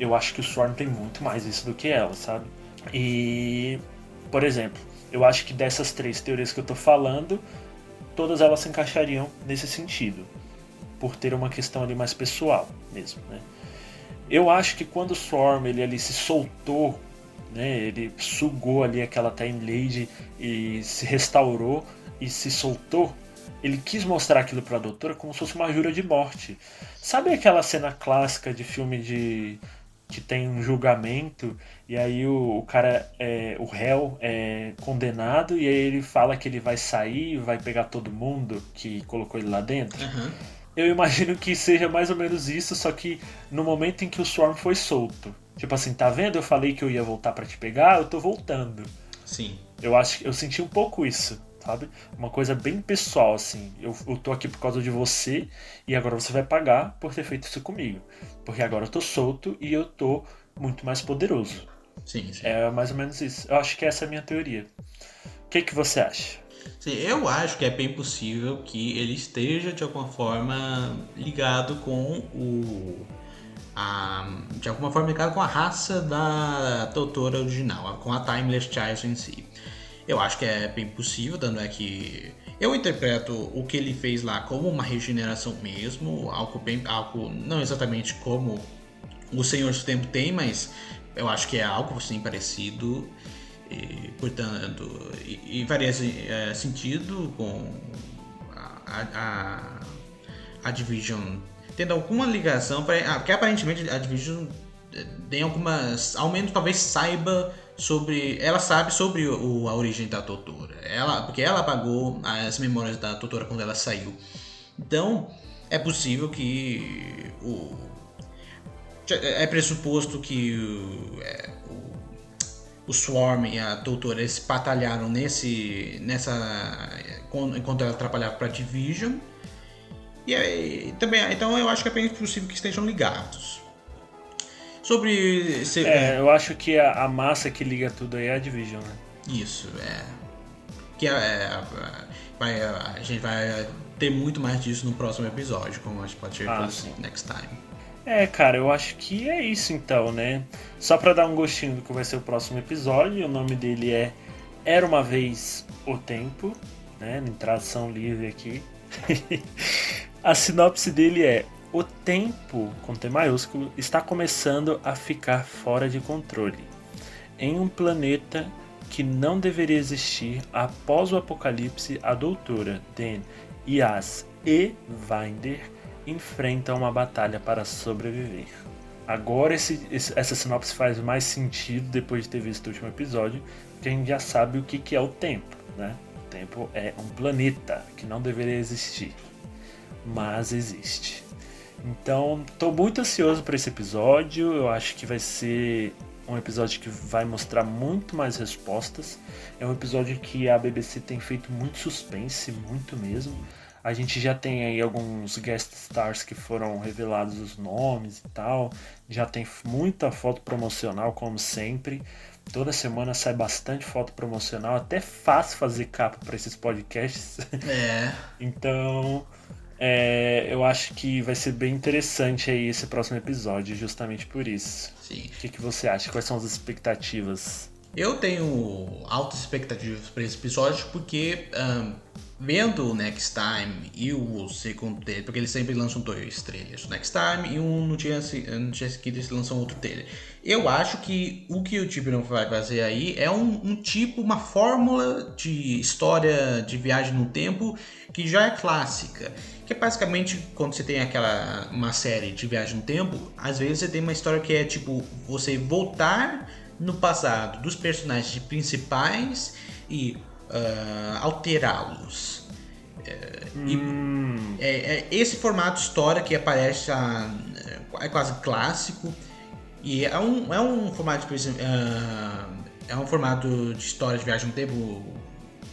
Speaker 2: Eu acho que o Swarm tem muito mais isso do que ela, sabe? E, por exemplo, eu acho que dessas três teorias que eu tô falando, todas elas se encaixariam nesse sentido, por ter uma questão ali mais pessoal mesmo, né? Eu acho que quando o Swarm ele ali se soltou, né, ele sugou ali aquela Time Lady e se restaurou e se soltou, ele quis mostrar aquilo pra doutora como se fosse uma jura de morte. Sabe aquela cena clássica de filme de que tem um julgamento e aí o, o cara, é, o réu é condenado e aí ele fala que ele vai sair, vai pegar todo mundo que colocou ele lá dentro? Eu imagino que seja mais ou menos isso, só que no momento em que o Swarm foi solto. Tipo assim, tá vendo? Eu falei que eu ia voltar pra te pegar, eu tô voltando.
Speaker 3: Sim.
Speaker 2: Eu acho que eu senti um pouco isso, sabe? Uma coisa bem pessoal, assim. Eu, eu tô aqui por causa de você e agora você vai pagar por ter feito isso comigo. Porque agora eu tô solto e eu tô muito mais poderoso.
Speaker 3: Sim, sim.
Speaker 2: É mais ou menos isso. Eu acho que essa é a minha teoria. O que, que você acha?
Speaker 3: Sim, eu acho que é bem possível que ele esteja de alguma forma ligado com o. A, de alguma forma ligado com a raça da doutora original, com a Timeless Child em si. Eu acho que é bem possível, dando é que eu interpreto o que ele fez lá como uma regeneração mesmo, algo bem, algo não exatamente como o Senhor do Tempo tem, mas eu acho que é algo assim parecido. E, portanto, e, e faria é, sentido com a, a, a Division tendo alguma ligação, pra, ah, porque aparentemente a Division eh, tem algumas, ao menos talvez saiba sobre, ela sabe sobre o, a origem da Doutora, ela, porque ela apagou as memórias da Doutora quando ela saiu. Então, é possível que o é pressuposto que o, é, o, o Swarm e a Doutora eles batalharam nesse, nessa enquanto ela trabalhava para Division. E aí, também, então eu acho que é bem possível que estejam ligados. Sobre se-
Speaker 2: É, eu acho que a, a massa que liga tudo aí é a Division, né?
Speaker 3: Isso, é. Que é, é, vai, a gente vai ter muito mais disso no próximo episódio, como a gente pode ver
Speaker 2: Ah, sim.
Speaker 3: next time.
Speaker 2: É, cara, eu acho que é isso então, né? Só pra dar um gostinho do que vai ser o próximo episódio, o nome dele é Era uma vez o tempo, né? Em tradução livre aqui. A sinopse dele é: O tempo, com T maiúsculo, está começando a ficar fora de controle. Em um planeta que não deveria existir após o apocalipse, a doutora Den, Yas e Vinder enfrentam uma batalha para sobreviver. Agora esse- esse- essa sinopse faz mais sentido depois de ter visto o último episódio, que a gente já sabe o que, que é o tempo, né? O tempo é um planeta que não deveria existir, mas existe. Então, estou muito ansioso para esse episódio. Eu acho que vai ser um episódio que vai mostrar muito mais respostas. É um episódio que a BBC tem feito muito suspense, muito mesmo. A gente já tem aí alguns guest stars que foram revelados os nomes e tal. Já tem muita foto promocional, como sempre. Toda semana sai bastante foto promocional. Até fácil fazer capa para esses podcasts.
Speaker 3: É.
Speaker 2: Então, é, eu acho que vai ser bem interessante aí esse próximo episódio, justamente por isso.
Speaker 3: Sim.
Speaker 2: O que, que você acha? Quais são as expectativas?
Speaker 3: Eu tenho altas expectativas para esse episódio porque ahn, vendo o Next Time e o segundo trailer, porque eles sempre lançam dois trailers, o Next Time e um no dia, no dia seguinte eles lançam outro trailer. Eu acho que o que o Tiburon vai fazer aí é um, um tipo, uma fórmula de história de viagem no tempo que já é clássica. Que é basicamente quando você tem aquela uma série de viagem no tempo, às vezes você tem uma história que é tipo você voltar no passado dos personagens principais e ah, alterá-los. É, e
Speaker 2: Hum,
Speaker 3: é, é esse formato história que aparece ah, é quase clássico e é um, é um formato por exemplo, ah, é um formato de história de viagem no tempo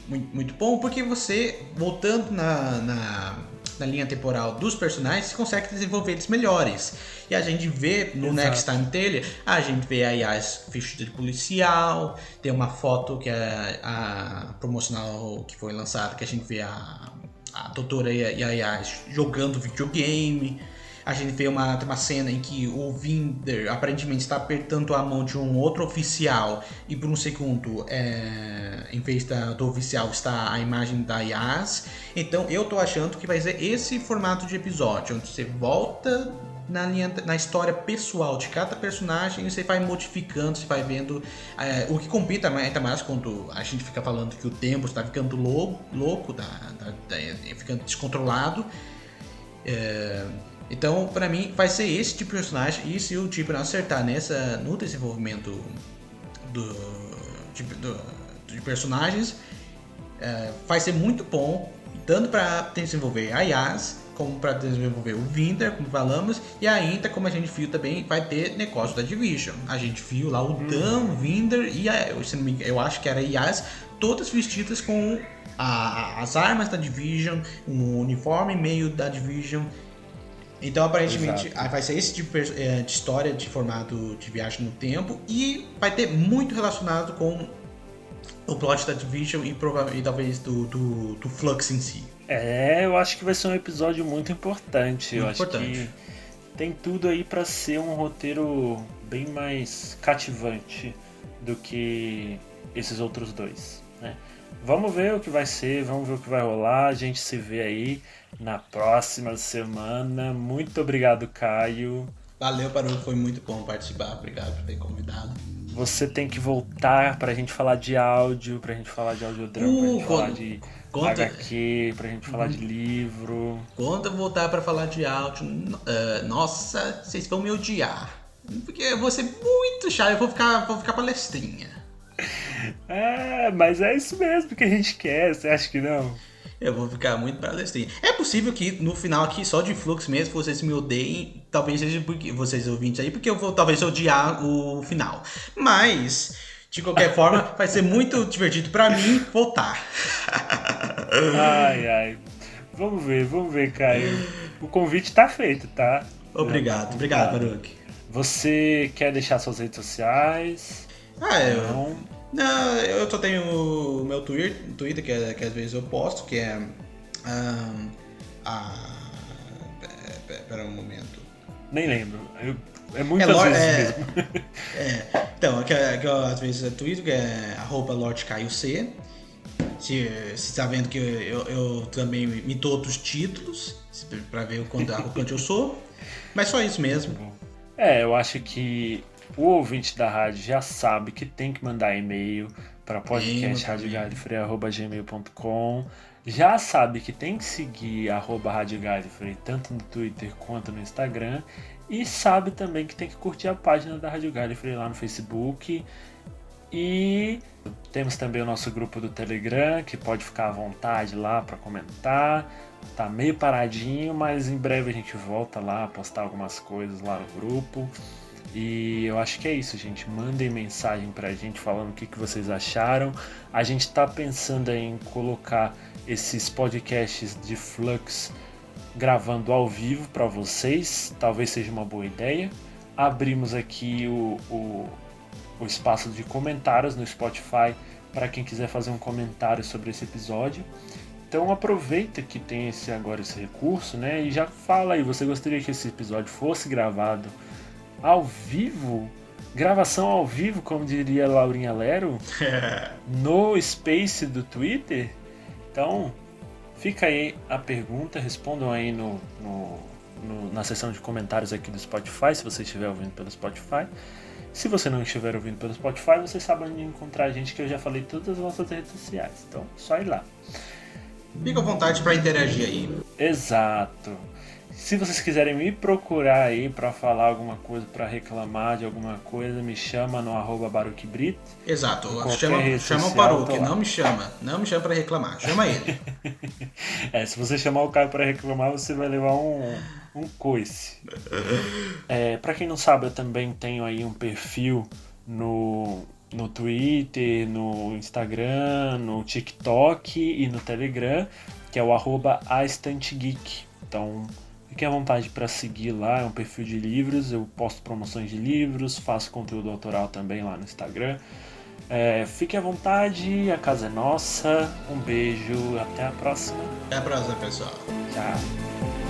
Speaker 3: muito, muito bom porque você voltando na, na, na linha temporal dos personagens, você consegue desenvolver eles melhores. E a gente vê no
Speaker 2: Exato.
Speaker 3: Next Time Trailer, a gente vê a Yas vestida de policial, tem uma foto que é a promocional que foi lançada, que a gente vê a, a doutora Yayas jogando videogame. A gente vê uma, uma cena em que o Vinder aparentemente está apertando a mão de um outro oficial e por um segundo, é, em vez da, do oficial, está a imagem da Yas. Então eu tô achando que vai ser esse formato de episódio, onde você volta na, linha, na história pessoal de cada personagem e você vai modificando, você vai vendo é, o que mais- ainda mais quando a gente fica falando que o tempo está ficando louco, louco tá ficando descontrolado. É, então, pra mim, vai ser esse tipo de personagem. E se o tipo não acertar nessa, no desenvolvimento do, de, do- de personagens, é, vai ser muito bom, tanto pra desenvolver a Yas, como pra desenvolver o Winter, como falamos, e ainda, como a gente viu também, vai ter negócio da Division. A gente viu lá o Dan, o Winder e a, eu acho que era a Yas, todas vestidas com a- as armas da Division, um uniforme meio da Division. Então, aparentemente,
Speaker 2: Exato.
Speaker 3: vai ser esse tipo de eh, de história de formato de viagem no tempo e vai ter muito relacionado com o plot da Division e, e talvez do, do, do Flux em si.
Speaker 2: É, eu acho que vai ser um episódio muito importante. eu
Speaker 3: Muito
Speaker 2: acho
Speaker 3: importante.
Speaker 2: que tem tudo aí pra ser um roteiro bem mais cativante do que esses outros dois. né? Vamos ver o que vai ser, vamos ver o que vai rolar. A gente se vê aí na próxima semana. Muito obrigado, Caio.
Speaker 3: Valeu, Paru, foi muito bom participar. Obrigado por ter convidado.
Speaker 2: Você tem que voltar pra gente falar de áudio, pra gente falar de audiodrama, pra
Speaker 3: Uh,
Speaker 2: gente falar
Speaker 3: conta-
Speaker 2: de
Speaker 3: conta-
Speaker 2: HQ, pra gente falar de livro.
Speaker 3: Quando eu voltar pra falar de áudio, eh, nossa, vocês vão me odiar. Porque eu vou ser muito chato, eu vou ficar, vou ficar palestrinha.
Speaker 2: É, mas é isso mesmo que a gente quer, você acha que não?
Speaker 3: Eu vou ficar muito palestrinha. É possível que no final aqui, só de fluxo mesmo, vocês me odeiem. Talvez seja porque vocês ouvintes aí, porque eu vou talvez odiar o final. Mas, de qualquer forma, vai ser muito divertido pra mim voltar.
Speaker 2: Ai, ai. Vamos ver, vamos ver, Caio. O convite tá feito, tá?
Speaker 3: Obrigado, obrigado, Baruch.
Speaker 2: Você quer deixar suas redes sociais?
Speaker 3: Ah, eu.
Speaker 2: Não.
Speaker 3: Não, eu só tenho o meu Twitter, Twitter que, é- que às vezes eu posto, que é. ahn, a. pe- pe- Pera um momento.
Speaker 2: Nem lembro. Eu- é muitas
Speaker 3: É, Lorde-
Speaker 2: vezes
Speaker 3: é-
Speaker 2: mesmo.
Speaker 3: É, então, que, que eu, às vezes eu Twitter, que é arroba C. Se você tá vendo que eu, eu, eu também me dou outros títulos, se- pra ver o quanto arrogante eu sou. Mas só isso mesmo.
Speaker 2: É, eu acho que o ouvinte da rádio já sabe que tem que mandar e-mail para podcastradiogalifrey.gmail.com Já sabe que tem que seguir arroba Rádio Galifrey tanto no Twitter quanto no Instagram. E sabe também que tem que curtir a página da Rádio Galifrey lá no Facebook. E temos também o nosso grupo do Telegram, que pode ficar à vontade lá para comentar. Tá meio paradinho, mas em breve a gente volta lá a postar algumas coisas lá no grupo. E eu acho que é isso, gente. Mandem mensagem pra gente falando o que, que vocês acharam. A gente tá pensando em colocar esses podcasts de Flux gravando ao vivo para vocês. Talvez seja uma boa ideia. Abrimos aqui o, o, o espaço de comentários no Spotify para quem quiser fazer um comentário sobre esse episódio. Então aproveita que tem esse agora esse recurso, né? E já fala aí, você gostaria que esse episódio fosse gravado ao vivo? Gravação ao vivo, como diria Laurinha Lero, no Space do Twitter? Então, fica aí a pergunta, respondam aí no, no- no- na seção de comentários aqui do Spotify, se você estiver ouvindo pelo Spotify. Se você não estiver ouvindo pelo Spotify, você sabe onde encontrar a gente, que eu já falei todas as nossas redes sociais. Então, só ir lá.
Speaker 3: Fica à vontade pra interagir aí.
Speaker 2: Exato. Se vocês quiserem me procurar aí pra falar alguma coisa, pra reclamar de alguma coisa, me chama no arroba.
Speaker 3: Exato. Chama, chama o
Speaker 2: lá.
Speaker 3: não me chama. Não me chama pra reclamar. Chama ele.
Speaker 2: É, se você chamar o Caio pra reclamar, você vai levar um, um coice. É, pra quem não sabe, eu também tenho aí um perfil no, no Twitter, no Instagram, no TikTok e no Telegram, que é o arroba. Então, fiquem à vontade para seguir lá, é um perfil de livros, eu posto promoções de livros, faço conteúdo autoral também lá no Instagram. É, fique à vontade, a casa é nossa. Um beijo, até a próxima.
Speaker 3: Até a próxima, pessoal.
Speaker 2: Tchau.